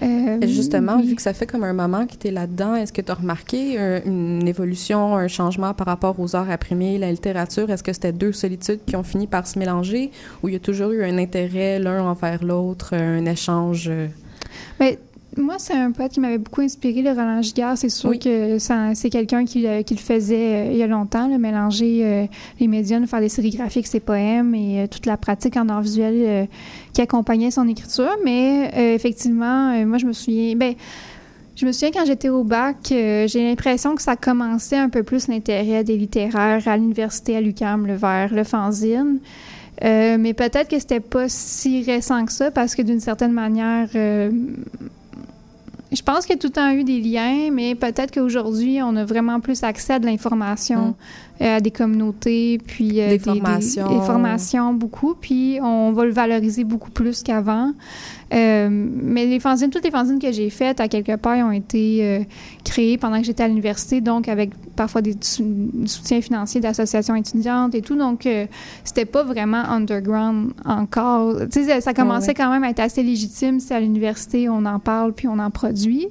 Euh,
Justement,
oui.
vu que ça fait comme un moment que tu es là-dedans, est-ce que tu as remarqué une évolution, un changement par rapport aux arts imprimés, la littérature? Est-ce que c'était deux solitudes qui ont fini par se mélanger ou il y a toujours eu un intérêt l'un envers l'autre, un échange? euh?
Moi, c'est un poète qui m'avait beaucoup inspiré, le Roland Giguère. C'est sûr que c'est quelqu'un qui, le- qui le faisait euh, il y a longtemps, le mélanger euh, les médiums, faire des séries graphiques, ses poèmes et euh, toute la pratique en art visuel euh, qui accompagnait son écriture. Mais euh, effectivement, euh, moi, je me souviens... Ben, je me souviens quand j'étais au bac, euh, j'ai l'impression que ça commençait un peu plus l'intérêt des littéraires à l'université à l'UQAM, le vers le fanzine. Euh, mais peut-être que c'était pas si récent que ça parce que d'une certaine manière, euh, je pense qu'il y a tout le temps eu des liens, mais peut-être qu'aujourd'hui, on a vraiment plus accès à de l'information, euh, à des communautés, puis euh,
Des formations.
des formations beaucoup, puis on va le valoriser beaucoup plus qu'avant. Euh, mais les fanzines, toutes les fanzines que j'ai faites, à quelque part, ont été créées pendant que j'étais à l'université, donc avec parfois des du soutien financier d'associations étudiantes et tout. Donc, euh, c'était pas vraiment underground encore. Tu sais, ça- ça commençait
ouais.
quand même à être assez légitime si à l'université, on en parle puis on en produit.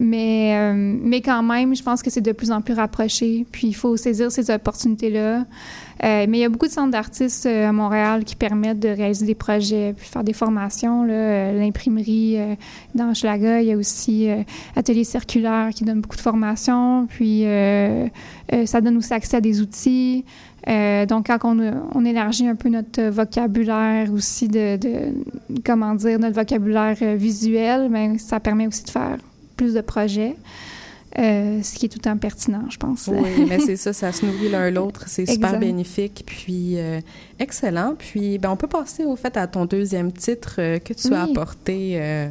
Mais, euh, mais quand même, je pense que c'est de plus en plus rapproché. Puis il faut saisir ces opportunités-là. Euh, mais il y a beaucoup de centres d'artistes euh, à Montréal qui permettent de réaliser des projets, puis faire des formations. L'imprimerie euh, dans Hochelaga, il y a aussi Atelier Circulaire qui donne beaucoup de formations. Puis ça donne aussi accès à des outils. Donc, quand on, élargit un peu notre vocabulaire aussi de, comment dire, notre vocabulaire visuel, ben, ça permet aussi de faire plus de projets, euh, ce qui est tout le temps pertinent, je pense.
Oui, mais c'est ça, ça se nourrit l'un l'autre. C'est super bénéfique, puis euh, excellent. Puis, ben, on peut passer au fait à ton deuxième titre euh, que tu as apporté.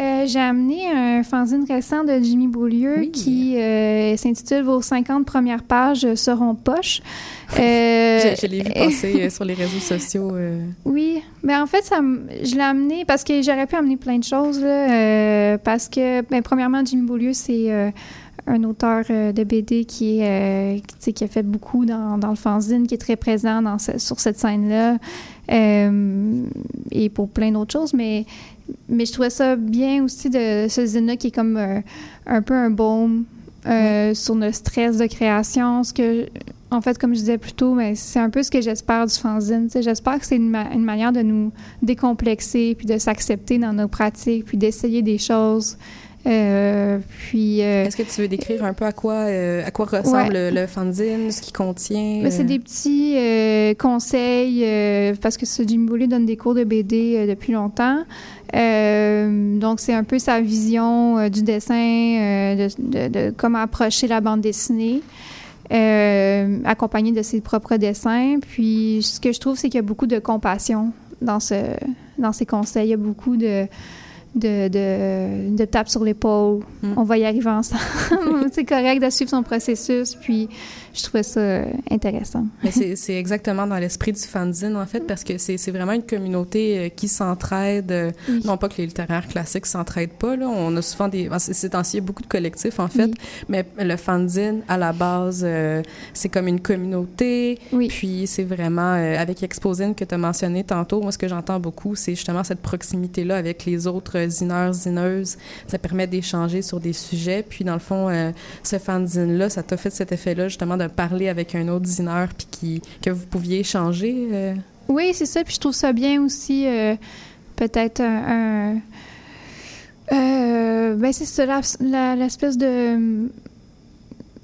Euh,
J'ai amené un fanzine récent de Jimmy Beaulieu qui euh, s'intitule Vos 50 premières pages seront poches. Euh,
je je l'ai vu passer sur les réseaux sociaux.
Oui, mais en fait, ça, je l'ai amené parce que j'aurais pu amener plein de choses. Là, parce que, ben, premièrement, Jimmy Beaulieu, c'est un auteur euh, de BD qui, est, euh, qui, a fait beaucoup dans, dans le fanzine, qui est très présent dans ce- sur cette scène-là euh, et pour plein d'autres choses. Mais, mais je trouvais ça bien aussi de ce zine-là qui est comme un peu un baume euh, sur le stress de création. Ce que, en fait, comme je disais plus tôt, mais c'est un peu ce que j'espère du fanzine. J'espère que c'est une, ma- une manière de nous décomplexer, puis de s'accepter dans nos pratiques, puis d'essayer des choses. Euh, puis... euh,
Est-ce que tu veux décrire un peu à quoi, euh, à quoi ressemble
Ouais.
le, le fanzine, ce qu'il contient?
Mais c'est
euh?
des petits euh, conseils euh, parce que ce Jimmy Boulet donne des cours de BD euh, depuis longtemps. Euh, donc c'est un peu sa vision du dessin, euh, de, de- de comment approcher la bande dessinée, euh, accompagné de ses propres dessins. Puis ce que je trouve, c'est qu'il y a beaucoup de compassion dans ce dans ses conseils. Il y a beaucoup de de, de, de tapes sur l'épaule. On va y arriver ensemble. c'est correct de suivre son processus. Puis, je trouvais ça euh, intéressant.
C'est exactement dans l'esprit du fanzine, en fait, parce que c'est vraiment une communauté euh, qui s'entraide. euh,
Oui.
Non pas que les littéraires classiques s'entraident pas, là. On a souvent des... c'est- Ces temps-ci, il y a beaucoup de collectifs, en fait.
Oui.
Mais le fanzine, à la base, euh, c'est comme une communauté. Puis c'est vraiment... euh, avec Exposine que tu as mentionné tantôt, moi, ce que j'entends beaucoup, c'est justement cette proximité-là avec les autres zineurs, zineuses. Ça permet d'échanger sur des sujets. Puis, dans le fond, euh, ce fanzine-là, ça t'a fait cet effet-là, justement, de parler avec un autre zineur puis qui, que vous pouviez échanger. euh?
Oui, c'est ça. Puis je trouve ça bien aussi, euh, peut-être un. euh, ben, c'est ça, l'espèce de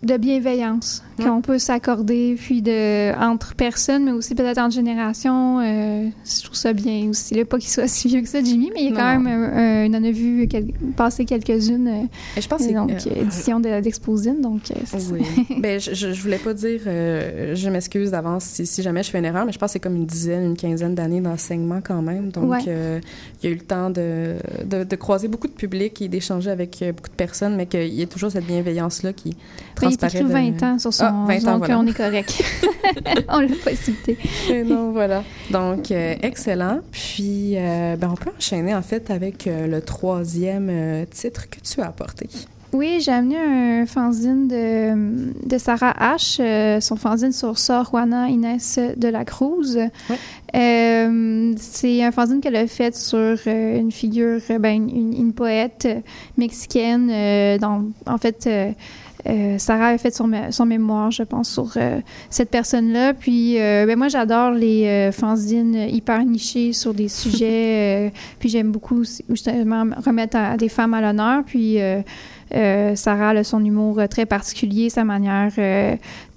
de bienveillance qu'on peut s'accorder, puis de entre personnes, mais aussi peut-être entre générations. euh, je trouve ça bien aussi. Là, pas qu'il soit si vieux que ça, Jimmy, mais il y a quand
Non.
même, un- un- il en a vu quel- passer quelques-unes. euh,
je pense que c'est-
donc
euh,
édition de- d'Exposine, donc euh, c'est ça.
Oui. ben, je, voulais pas dire, euh, je m'excuse d'avance si, si jamais je fais une erreur, mais je pense que c'est comme une dizaine, une quinzaine d'années d'enseignement quand même. Donc,
Ouais.
euh, il y a eu le temps de, de, de croiser beaucoup de public et d'échanger avec euh, beaucoup de personnes, mais qu'il y ait toujours cette bienveillance-là qui
il est
transparaît. de-
20 ans sur son...
Ah, 20 ans,
donc
voilà.
on est correct. on l'a pas cité.
Et non, voilà. Donc, euh, excellent. Puis, euh, ben, on peut enchaîner en fait avec euh, le troisième titre que tu as apporté.
Oui, j'ai amené un fanzine de, de Sarah H, son fanzine sur Sor Juana Inès de la Cruz. Euh, c'est un fanzine qu'elle a fait sur une figure, ben, une, une poète mexicaine. euh, dans, en fait, euh, euh, Sarah a fait son, mé- son mémoire, je pense, sur euh, cette personne-là. Puis, euh, ben moi, j'adore les fanzines hyper nichés sur des sujets. puis, j'aime beaucoup justement remettre à, à des femmes à l'honneur. Puis, Sarah a son humour très particulier, sa manière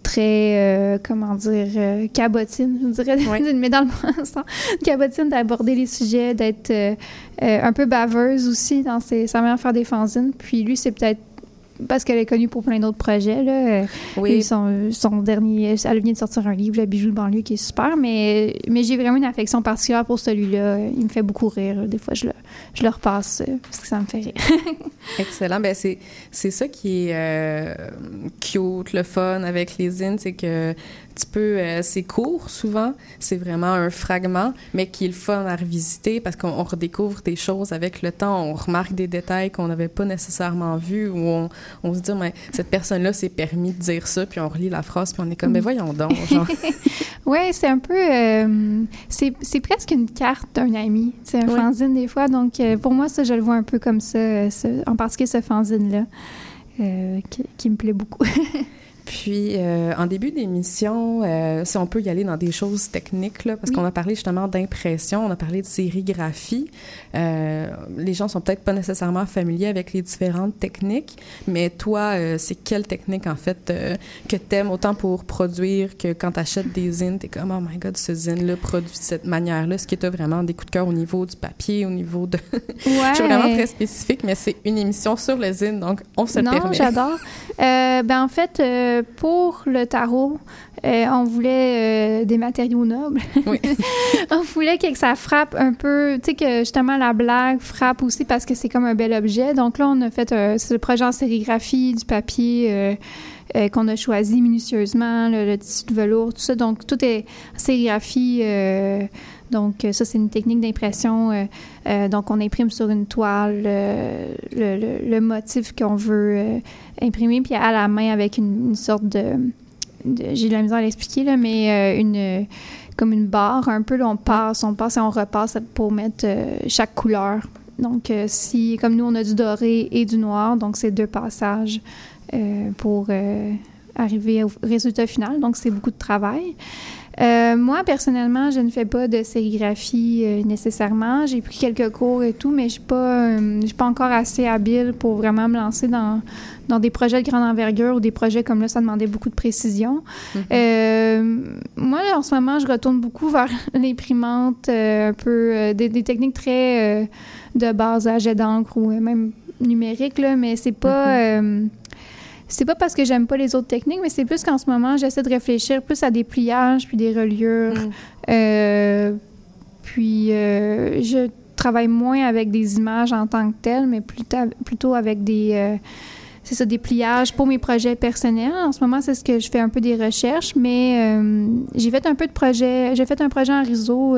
très, comment dire, cabotine, je dirais, mais dans le bon sens, cabotine d'aborder les sujets, d'être un peu baveuse aussi dans ses, sa manière de faire des fanzines. Puis lui, c'est peut-être parce qu'elle est connue pour plein d'autres projets. Là.
Oui.
et Son, son dernier, elle vient de sortir un livre, Le bijou de banlieue, qui est super, mais, mais j'ai vraiment une affection particulière pour celui-là. Il me fait beaucoup rire. Des fois, je le, je le repasse euh, parce que ça me fait rire.
Excellent. Ben c'est c'est ça qui est euh, cute, le fun avec les zines, c'est que tu peux, euh, c'est court souvent, c'est vraiment un fragment, mais qui est le fun à revisiter parce qu'on on redécouvre des choses avec le temps, on remarque des détails qu'on n'avait pas nécessairement vus, ou on, on se dit, mais cette personne-là s'est permis de dire ça, puis on relit la phrase, puis on est comme, mais voyons donc.
Oui, c'est un peu. euh, c'est c'est presque une carte d'un ami. C'est un fanzine des fois. Donc, euh, pour moi, ça, je le vois un peu comme ça, ce- en particulier ce fanzine-là, qui, qui me plaît beaucoup.
Puis, euh, en début d'émission, euh, si on peut y aller dans des choses techniques, là, parce qu'on a parlé justement d'impression, on a parlé de sérigraphie. Euh, les gens sont peut-être pas nécessairement familiers avec les différentes techniques, mais toi, c'est quelle technique, en fait, que t'aimes autant pour produire que quand t'achètes des zines, t'es comme, oh my god, ce zine-là produit de cette manière-là? Est-ce que t'as vraiment des coups de cœur au niveau du papier, au niveau de... Je suis vraiment très spécifique, mais c'est une émission sur le zine, donc on se le
non,
permet.
j'adore. Euh, ben, en fait, euh, pour le tarot, euh, on voulait euh, des matériaux nobles. on voulait que ça frappe un peu, tu sais, que justement la blague frappe aussi parce que c'est comme un bel objet. Donc là, on a fait c'est le projet en sérigraphie, du papier. qu'on a choisi minutieusement, le, le tissu de velours, tout ça. Donc, tout est en sérigraphie. Donc, euh, ça, c'est une technique d'impression. euh, euh, donc, on imprime sur une toile le, motif qu'on veut imprimer, puis à la main avec une, sorte de... J'ai de la misère à l'expliquer, là, mais une comme une barre un peu. on passe, on passe et on repasse pour mettre chaque couleur. Donc, si, comme nous, on a du doré et du noir, donc c'est deux passages pour arriver au résultat final. Donc, c'est beaucoup de travail. Euh, moi, personnellement, je ne fais pas de sérigraphie euh, nécessairement. J'ai pris quelques cours et tout, mais je ne suis, pas, euh, je suis pas encore assez habile pour vraiment me lancer dans, dans des projets de grande envergure ou des projets comme là, ça demandait beaucoup de précision. Euh, moi, là, en ce moment, je retourne beaucoup vers l'imprimante, un peu des, des techniques très de base à jet d'encre ou même numérique, là, mais c'est pas... euh, c'est pas parce que j'aime pas les autres techniques, mais c'est plus qu'en ce moment, j'essaie de réfléchir plus à des pliages puis des reliures. Euh, puis euh, je travaille moins avec des images en tant que telles, mais plutôt, plutôt avec des, euh, c'est ça, des pliages pour mes projets personnels. En ce moment, c'est ce que je fais un peu des recherches, mais j'ai fait un peu de projet, j'ai fait un projet en réseau.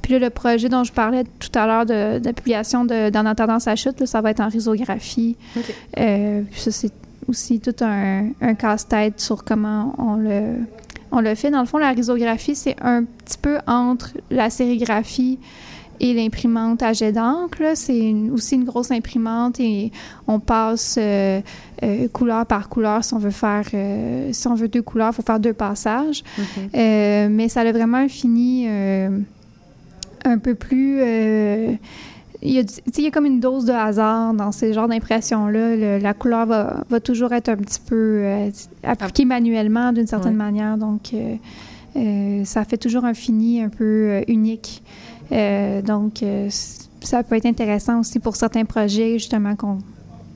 puis là, le projet dont je parlais tout à l'heure de, de publication de, dans la tendance à chute, là, ça va être en risographie. Puis ça, c'est aussi tout un, un casse-tête sur comment on le, on le fait. Dans le fond, la risographie, c'est un petit peu entre la sérigraphie et l'imprimante à jet d'encre. C'est aussi une grosse imprimante et on passe euh, euh, couleur par couleur. Si on veut faire, euh, si on veut deux couleurs, il faut faire deux passages. Mais ça a vraiment un fini un peu plus. Il y, a, il y a comme une dose de hasard dans ces genres d'impressions-là. La couleur va, va toujours être un petit peu euh, appliquée manuellement d'une certaine
Ouais.
manière. Donc, euh, euh, ça fait toujours un fini un peu unique. Donc, ça peut être intéressant aussi pour certains projets, justement, qu'on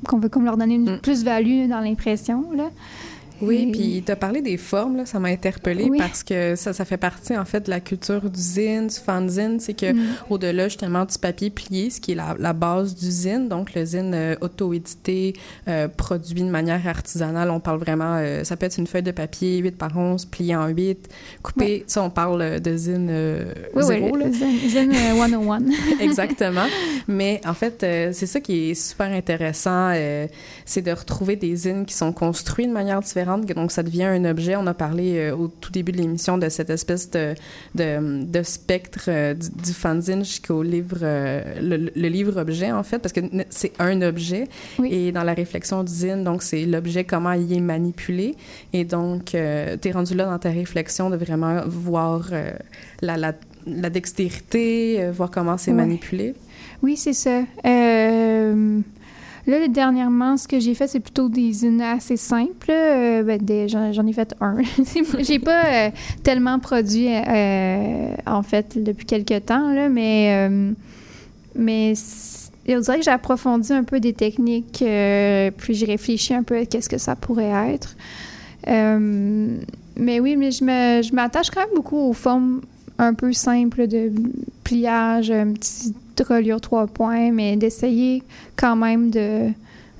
qu'on veut comme leur donner une plus-value dans l'impression.
Oui,
Et-
puis tu as parlé des formes, là, ça m'a interpellée
Oui.
parce que ça, ça fait partie en fait de la culture du zine, du fanzine, c'est que
Mm.
au-delà justement du papier plié, ce qui est la, la base du zine, donc le zine euh, auto-édité, euh, produit de manière artisanale, on parle vraiment, euh, ça peut être une feuille de papier 8 par 11, pliée en 8, coupée, ça on parle de zine
Oui,
zéro,
oui,
là.
euh, 101.
Exactement. Mais en fait, c'est ça qui est super intéressant, c'est de retrouver des zines qui sont construits de manière différente, différentes, donc ça devient un objet. On a parlé euh, au tout début de l'émission de cette espèce de, de, de spectre euh, du, du fanzine jusqu'au livre, euh, le, le livre-objet, en fait, parce que c'est un objet. Et dans la réflexion du zine, donc c'est l'objet, comment il est manipulé. Et donc, tu es rendu là dans ta réflexion de vraiment voir la, la, la dextérité, voir comment c'est manipulé.
Oui, c'est ça. Euh, là, dernièrement, ce que j'ai fait, c'est plutôt des zines assez simples. Euh, ben, j'en, ai fait un. j'ai pas euh, tellement produit, euh, en fait, depuis quelques temps, mais, mais on dirait que j'ai approfondi un peu des techniques, puis j'ai réfléchi un peu à qu'est-ce que ça pourrait être. Mais oui, mais je, me, je m'attache quand même beaucoup aux formes un peu simples de pliage, un petit reliure trois points, mais d'essayer quand même de,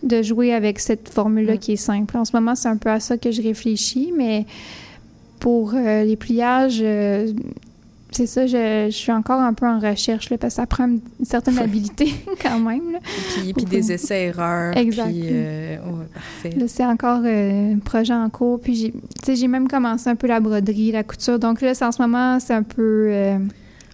de jouer avec cette formule-là qui est simple. En ce moment, c'est un peu à ça que je réfléchis, mais pour euh, les pliages, euh, c'est ça, je, je suis encore un peu en recherche, là, parce que ça prend une certaine habileté quand même. là.
Puis, puis des essais-erreurs.
Exact.
Puis, euh, ouais, parfait.
Là, c'est encore un projet en cours. Puis, j'ai, tu sais, j'ai même commencé un peu la broderie, la couture. Donc là, c'est, en ce moment, c'est un peu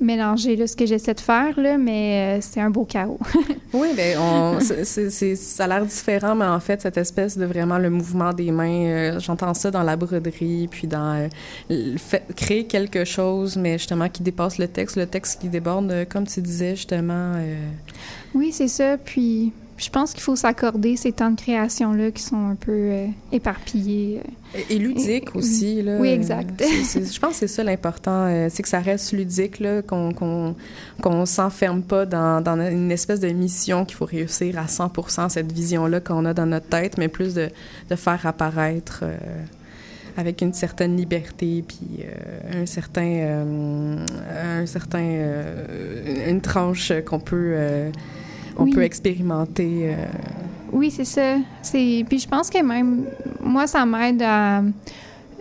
mélangé, là, ce que j'essaie de faire, là, mais euh, c'est un beau chaos.
Oui, ben on, c'est, c'est- c'est- ça a l'air différent, mais en fait, cette espèce de vraiment le mouvement des mains, euh, j'entends ça dans la broderie, puis dans euh, fait- créer quelque chose, mais justement qui dépasse le texte, le texte qui déborde, comme tu disais justement.
oui, c'est ça. Puis, je pense qu'il faut s'accorder ces temps de création-là qui sont un peu euh, éparpillés. euh.
Et, et ludique aussi. Là,
Oui, exact.
je pense que c'est ça l'important, euh, c'est que ça reste ludique, là, qu'on qu'on qu'on s'enferme pas dans, dans une espèce de mission qu'il faut réussir à 100% cette vision-là qu'on a dans notre tête, mais plus de, de faire apparaître euh, avec une certaine liberté, puis euh, un certain, euh, un certain, une tranche qu'on peut, on
Oui.
peut expérimenter. euh,
Oui, c'est ça. C'est puis je pense que même moi ça m'aide à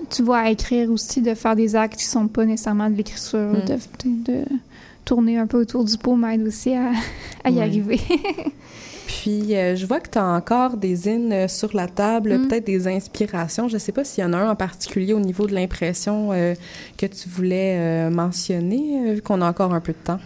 tu vois à écrire aussi de faire des actes qui sont pas nécessairement de l'écriture,
Mm.
de, de tourner un peu autour du pot m'aide aussi à, à y arriver.
Puis, euh, je vois que tu as encore des zines euh, sur la table,
Mm.
peut-être des inspirations. Je ne sais pas s'il y en a un en particulier au niveau de l'impression euh, que tu voulais mentionner, vu qu'on a encore un peu de temps.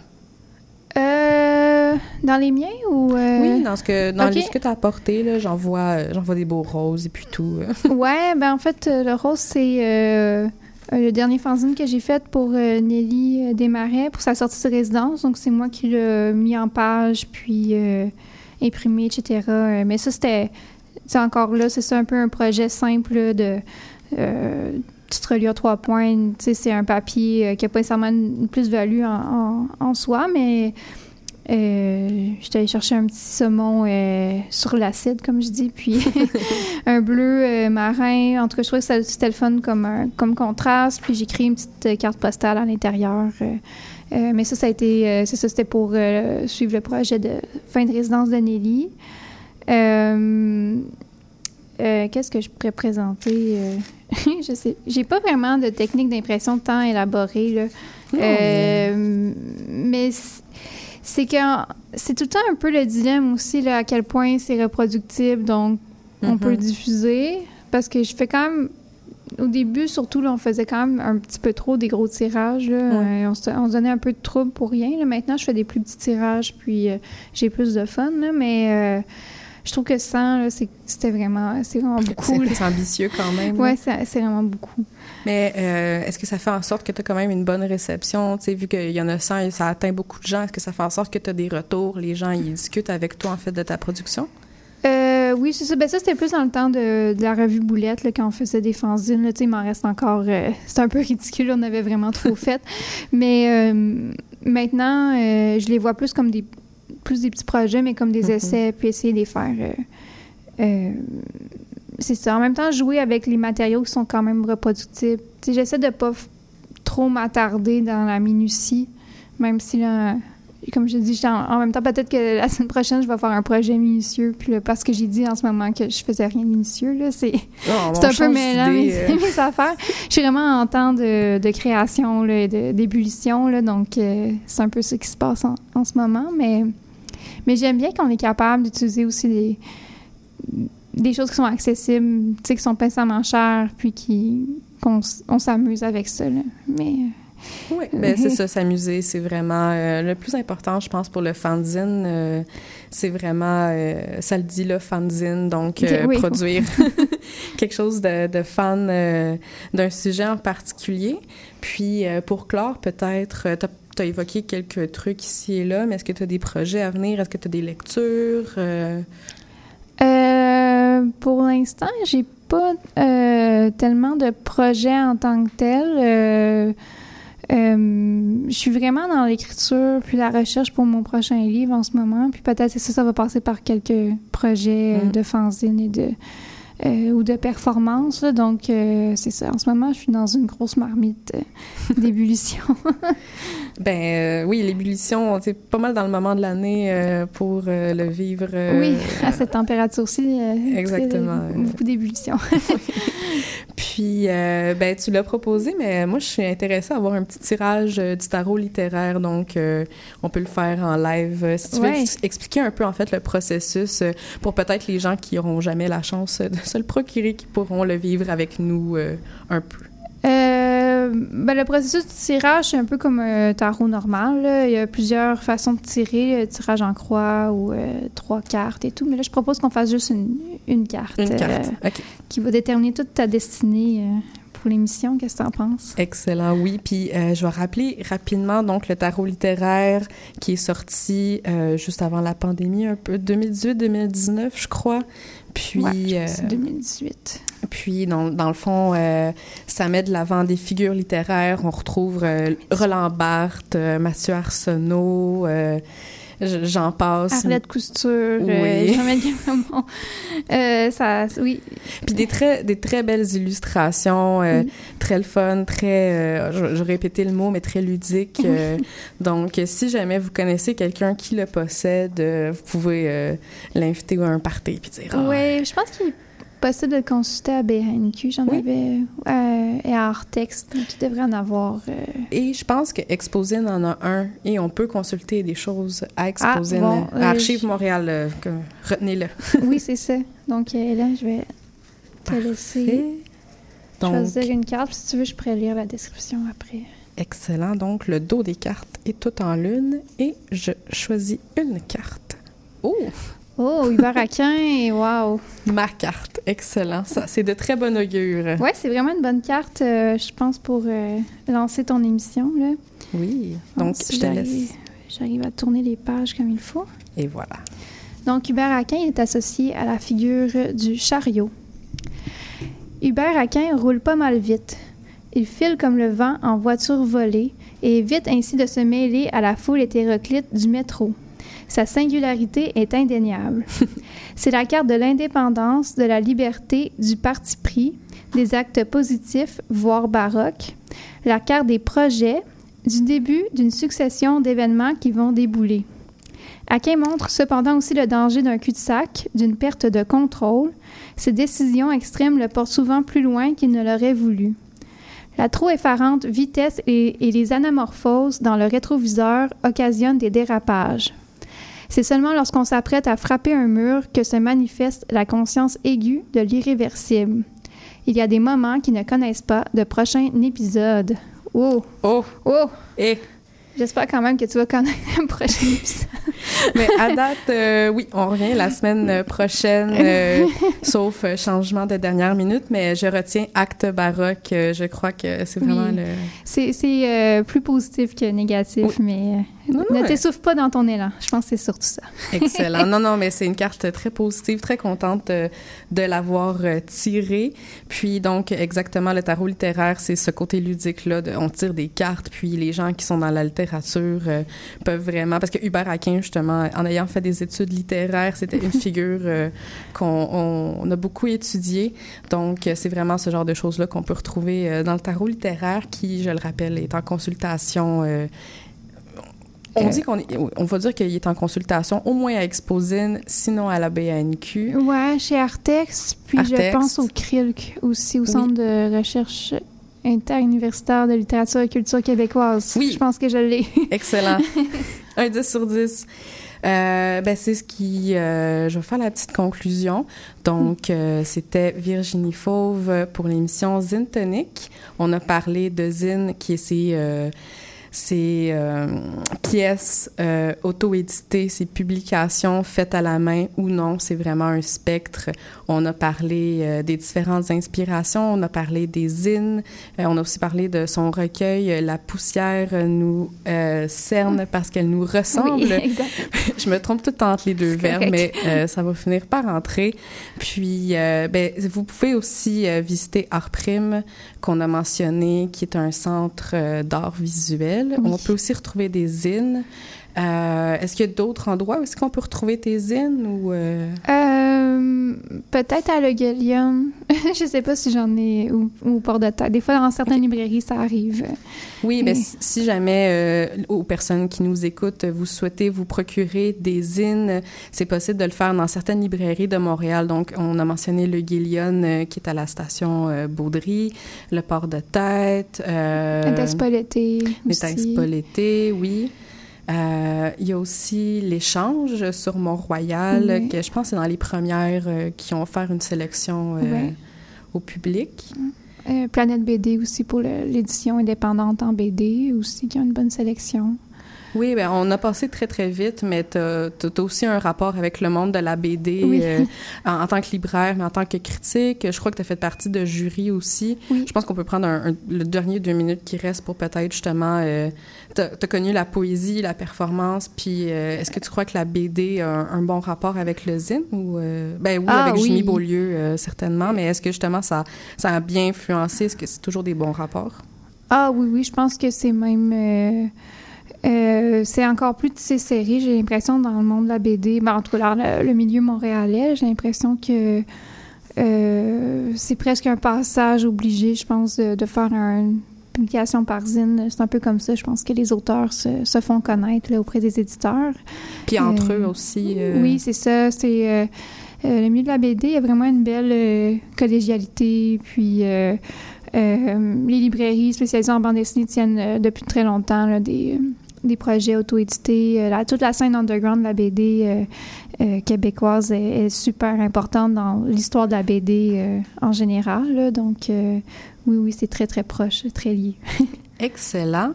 Dans les miens ou euh,
Oui, dans ce que, dans ce que tu as apporté, là, j'en vois, euh, j'en vois des beaux roses et puis tout. euh.
Ouais, ben en fait, euh, le rose, c'est euh, le dernier fanzine que j'ai fait pour euh, Nelly Desmarais pour sa sortie de résidence. Donc, c'est moi qui l'ai mis en page, puis euh, imprimé, etc. Mais ça, c'était. C'est encore là, c'est ça un peu un projet simple de. Petite reliure trois points. Tu sais, c'est un papier qui n'a pas nécessairement une, une plus-value en, en- en soi, mais. Euh, J'étais allée chercher un petit saumon euh, sur l'acide, comme je dis, puis un bleu euh, marin. En tout cas, je trouvais que ça- c'était le fun comme, un- comme contraste. Puis j'ai créé une petite carte postale à l'intérieur. mais ça, ça a été, c'est ça, c'était pour suivre le projet de fin de résidence de Nelly. Qu'est-ce que je pourrais présenter? je sais. J'ai pas vraiment de technique d'impression tant élaborée, là. Mais c'est que c'est tout le temps un peu le dilemme aussi, là, à quel point c'est reproductible, donc on
Mhm.
peut le diffuser. Parce que je fais quand même. Au début, surtout, là, on faisait quand même un petit peu trop des gros tirages. là.
Ouais.
Euh, on, se, on se donnait un peu de trouble pour rien. là. Maintenant, je fais des plus petits tirages, puis euh, j'ai plus de fun. là. mais euh, je trouve que 100, là, c'est- c'était vraiment, c'est vraiment beaucoup.
C'est c'est ambitieux quand même.
c'est c'est vraiment beaucoup.
Mais euh, est-ce que ça fait en sorte que tu as quand même une bonne réception? Tu sais, vu qu'il y en a 100 et ça atteint beaucoup de gens, est-ce que ça fait en sorte que tu as des retours? Les gens, ils discutent avec toi, en fait, de ta production?
Euh, oui, c'est ça. Ben, ça, c'était plus dans le temps de, de la revue Boulette, là, quand on faisait des fanzines. Là, il m'en reste encore... euh, c'est un peu ridicule, on avait vraiment trop fait. Mais euh, maintenant, je les vois plus comme des plus des petits projets, mais comme des
Mhm.
essais, puis essayer de les faire... euh, euh, c'est ça. En même temps, jouer avec les matériaux qui sont quand même reproductibles. J'essaie de pas f- trop m'attarder dans la minutie, même si là, comme je dis, en, en même temps, peut-être que la semaine prochaine, je vais faire un projet minutieux, puis là, parce que j'ai dit en ce moment que je faisais rien de minutieux, là, c'est un peu mêlant,
d'idée,
mes,
euh.
mes affaires. Je suis vraiment en temps de, de création, là, et de- d'ébullition, là, donc euh, c'est un peu ce qui se passe en, en ce moment, mais, mais j'aime bien qu'on est capable d'utiliser aussi des des choses qui sont accessibles, tu sais, qui sont pas nécessairement chères, puis qui qu'on on s'amuse avec ça. Là. Mais
Oui, ben c'est ça, s'amuser, c'est vraiment euh, le plus important, je pense, pour le fanzine. euh, c'est vraiment, euh, ça le dit là, fanzine, donc euh,
oui.
produire quelque chose de, de fan euh, d'un sujet en particulier. Puis euh, pour clore, peut-être, euh, t'as as évoqué quelques trucs ici et là, mais est-ce que tu as des projets à venir? Est-ce que tu as des lectures? Euh,
pour l'instant, j'ai pas euh, tellement de projets en tant que tel. Euh, je suis vraiment dans l'écriture puis la recherche pour mon prochain livre en ce moment. Puis peut-être ça, ça va passer par quelques projets
Mm.
de fanzine et de euh, ou de performance. là. Donc euh, c'est ça. En ce moment, je suis dans une grosse marmite euh, d'ébullition.
Ben euh, oui, l'ébullition, c'est pas mal dans le moment de l'année euh, pour euh, le vivre.
oui, à cette température-ci, très-
Exactement.
beaucoup d'ébullition.
Puis, ben, tu l'as proposé, mais moi, je suis intéressée à avoir un petit tirage du tarot littéraire, donc on peut le faire en live. Si tu
Ouais.
veux ex- expliquer un peu, en fait, le processus pour peut-être les gens qui n'auront jamais la chance de se le procurer, qui pourront le vivre avec nous un peu.
Euh, ben, le processus de tirage, c'est un peu comme un tarot normal. là. Il y a plusieurs façons de tirer, le tirage en croix ou euh, trois cartes et tout. Mais là, je propose qu'on fasse juste une, une carte,
Une
euh,
carte. OK.
qui va déterminer toute ta destinée euh, pour l'émission. Qu'est-ce que tu en penses?
Excellent, oui. Puis euh, je vais rappeler rapidement donc le tarot littéraire qui est sorti euh, juste avant la pandémie, un peu 2018-2019, je crois. Puis,
Ouais,
euh,
c'est 2018.
Puis, dans, dans le fond, euh, ça met de l'avant des figures littéraires. On retrouve euh, Roland Barthes, Mathieu Arsenault, j'en passe.
Arlette Couture, euh,
Oui.
Euh, ça, oui.
Puis des très, des très belles illustrations, euh,
Mm.
très le fun, très, euh, je, répéter le mot, mais très ludique. donc, si jamais vous connaissez quelqu'un qui le possède, vous pouvez l'inviter à un party puis dire ah,
Oui, je pense qu'il possible de le consulter à BNQ. J'en
Oui.
avais. euh, et à Artex, il devrait en avoir. euh,
Et je pense que Exposine en a un et on peut consulter des choses à Exposine,
bon,
à
euh,
Archive
je-
Montréal. Retenez-le.
oui, c'est ça. Donc, là, je vais te laisser.
Donc,
choisir une carte. Si tu veux, je pourrais lire la description après.
excellent. Donc, le dos des cartes est tout en lune et je choisis une carte. Oh!
Oh, Hubert Aquin, wow!
Ma carte, excellent. Ça, c'est de très bon augure.
Ouais, c'est vraiment une bonne carte, euh, je pense, pour euh, lancer ton émission. Là.
Oui.
Bon,
Donc,
si
je te
j'arrive-
laisse.
J'arrive à tourner les pages comme il faut.
Et voilà.
Donc, Hubert Aquin est associé à la figure du chariot. Hubert Aquin roule pas mal vite. Il file comme le vent en voiture volée et évite ainsi de se mêler à la foule hétéroclite du métro. Sa singularité est indéniable. C'est la carte de l'indépendance, de la liberté, du parti pris, des actes positifs, voire baroques, la carte des projets, du début d'une succession d'événements qui vont débouler. Aquin montre cependant aussi le danger d'un cul-de-sac, d'une perte de contrôle. Ses décisions extrêmes le portent souvent plus loin qu'il ne l'aurait voulu. La trop effarante vitesse et, et les anamorphoses dans le rétroviseur occasionnent des dérapages. C'est seulement lorsqu'on s'apprête à frapper un mur que se manifeste la conscience aiguë de l'irréversible. Il y a des moments qui ne connaissent pas de prochain épisode. Oh!
Oh!
Oh!
Et
J'espère quand même que tu vas connaître un prochain épisode.
Mais à date, euh, oui, on revient la semaine prochaine, euh, sauf euh, changement de dernière minute, mais je retiens acte baroque. je crois que c'est vraiment
Oui.
le.
C'est euh, plus positif que négatif, mais
Non,
ne t'essouffle pas dans ton élan. Je pense que c'est surtout ça.
Excellent. Non, non, mais c'est une carte très positive, très contente euh, de l'avoir euh, tirée. Puis donc, exactement, le tarot littéraire, c'est ce côté ludique-là. On tire des cartes, puis les gens qui sont dans la littérature euh, peuvent vraiment... Parce que Hubert Aquin, justement, en ayant fait des études littéraires, c'était une figure euh, qu'on on- on a beaucoup étudiée. Donc, c'est vraiment ce genre de choses-là qu'on peut retrouver dans le tarot littéraire qui, je le rappelle, est en consultation... euh, on
Euh,
dit qu'on est, on va dire qu'il est en consultation au moins à Exposine, sinon à la BANQ.
Ouais, chez Artex, puis je pense au CRILC aussi, au
Oui.
Centre de recherche interuniversitaire de littérature et culture québécoise.
Oui.
Je pense que je l'ai.
Excellent. Un 10 sur 10. Euh, ben, c'est ce qui. euh, je vais faire la petite conclusion. Donc, euh, c'était Virginie Fauve pour l'émission Zine Tonic. On a parlé de Zine, qui est ces, ces euh, pièces euh, auto-éditées, ces publications faites à la main ou non. C'est vraiment un spectre. On a parlé euh, des différentes inspirations. On a parlé des zines. On a aussi parlé de son recueil La poussière nous cerne parce qu'elle nous ressemble.
Oui,
je me trompe tout le temps entre les deux verbes, mais euh, ça va finir par entrer. Puis, euh, ben, vous pouvez aussi euh, visiter Art Prime, qu'on a mentionné, qui est un centre d'art visuel.
Oui.
On peut aussi retrouver des zines. Euh, est-ce qu'il y a d'autres endroits où est-ce qu'on peut retrouver tes zines ou euh,
Euh, Peut-être à Le Gallium. je sais pas si j'en ai ou, ou au Port de Terre. Des fois, dans certaines librairies, ça arrive.
Oui, ben,
Oui.
si- jamais aux personnes qui nous écoutent, vous souhaitez vous procurer des zines, c'est possible de le faire dans certaines librairies de Montréal. Donc, on a mentionné le Guillion qui est à la station Baudry, le Port de Tête. Euh,
La Tespa l'été
les
aussi.
Oui. Euh, Il y a aussi l'échange sur Mont-Royal,
Oui.
que je pense que c'est dans les premières euh, qui ont offert une sélection euh, au public.
Planète BD aussi pour l'édition indépendante en BD aussi, qui a une bonne sélection.
Oui, ben, on a passé très, très vite, mais tu as, aussi un rapport avec le monde de la BD
Oui.
euh, en, en tant que libraire, mais en tant que critique. Je crois que tu as fait partie de jury aussi.
Oui.
Je pense qu'on peut prendre un- un- le dernier deux minutes qui reste pour peut-être justement... euh, tu as, connu la poésie, la performance, puis euh, est-ce que tu crois que la BD a un, un bon rapport avec le zine? Ou, euh, ben oui,
Ah,
avec
oui.
Jimmy Beaulieu, certainement, mais est-ce que justement ça, ça a bien influencé? Est-ce que c'est toujours des bons rapports?
Ah oui, oui, je pense que c'est même... euh, c'est encore plus tissé serré, j'ai l'impression, dans le monde de la BD. Ben, en tout cas, dans le, milieu montréalais, j'ai l'impression que euh, c'est presque un passage obligé, je pense, de, de faire un- une publication par zine. C'est un peu comme ça, je pense que les auteurs se, se font connaître là, auprès des éditeurs.
Puis entre
Euh,
eux aussi.
Oui, c'est ça. C'est le milieu de la BD, il y a vraiment une belle collégialité. Puis euh, les librairies spécialisées en bande dessinée tiennent euh, depuis très longtemps là, des, euh, des projets auto-édités. Euh, toute la scène underground de la BD euh, euh, québécoise est, super importante dans l'histoire de la BD en général. Donc oui, oui, c'est très, très proche, très lié.
Excellent.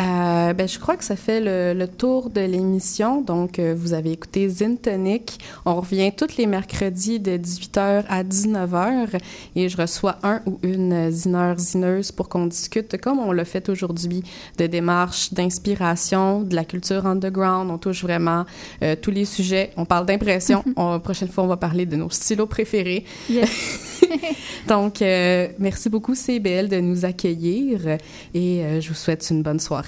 Euh, ben, je crois que ça fait le, le tour de l'émission. Donc, euh, vous avez écouté Zine Tonic. On revient tous les mercredis de 18h à 19h et je reçois un ou une zineur zineuse pour qu'on discute, comme on l'a fait aujourd'hui, de démarches, d'inspiration, de la culture underground. On touche vraiment euh, tous les sujets. On parle d'impression. On- La prochaine fois, on va parler de nos stylos préférés. Donc, euh, merci beaucoup, CBL, de nous accueillir et euh, je vous souhaite une bonne soirée.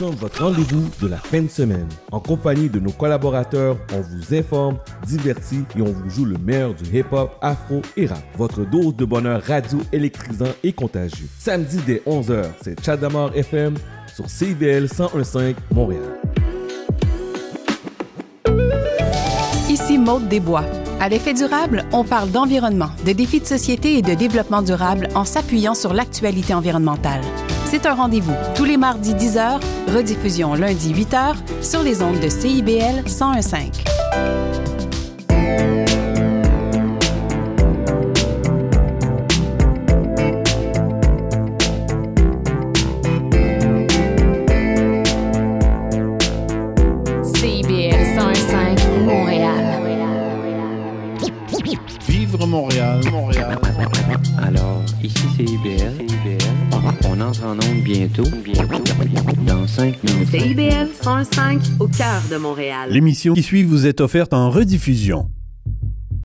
Sommes votre rendez-vous de la fin de semaine. En compagnie de nos collaborateurs, on vous informe, divertit et on vous joue le meilleur du hip-hop, afro et rap. Votre dose de bonheur radio électrisant et contagieux. Samedi dès 11h, c'est Chat d'Amour FM sur CIVL 1015 Montréal.
Ici Maude Desbois. À l'effet durable, on parle d'environnement, de défis de société et de développement durable en s'appuyant sur l'actualité environnementale. C'est un rendez-vous tous les mardis 10h, rediffusion lundi 8h sur les ondes de CIBL 1015.
Entre en onde bientôt. Bientôt. Dans 5 minutes.
CIBL 105 au cœur de Montréal.
L'émission qui suit vous est offerte en rediffusion.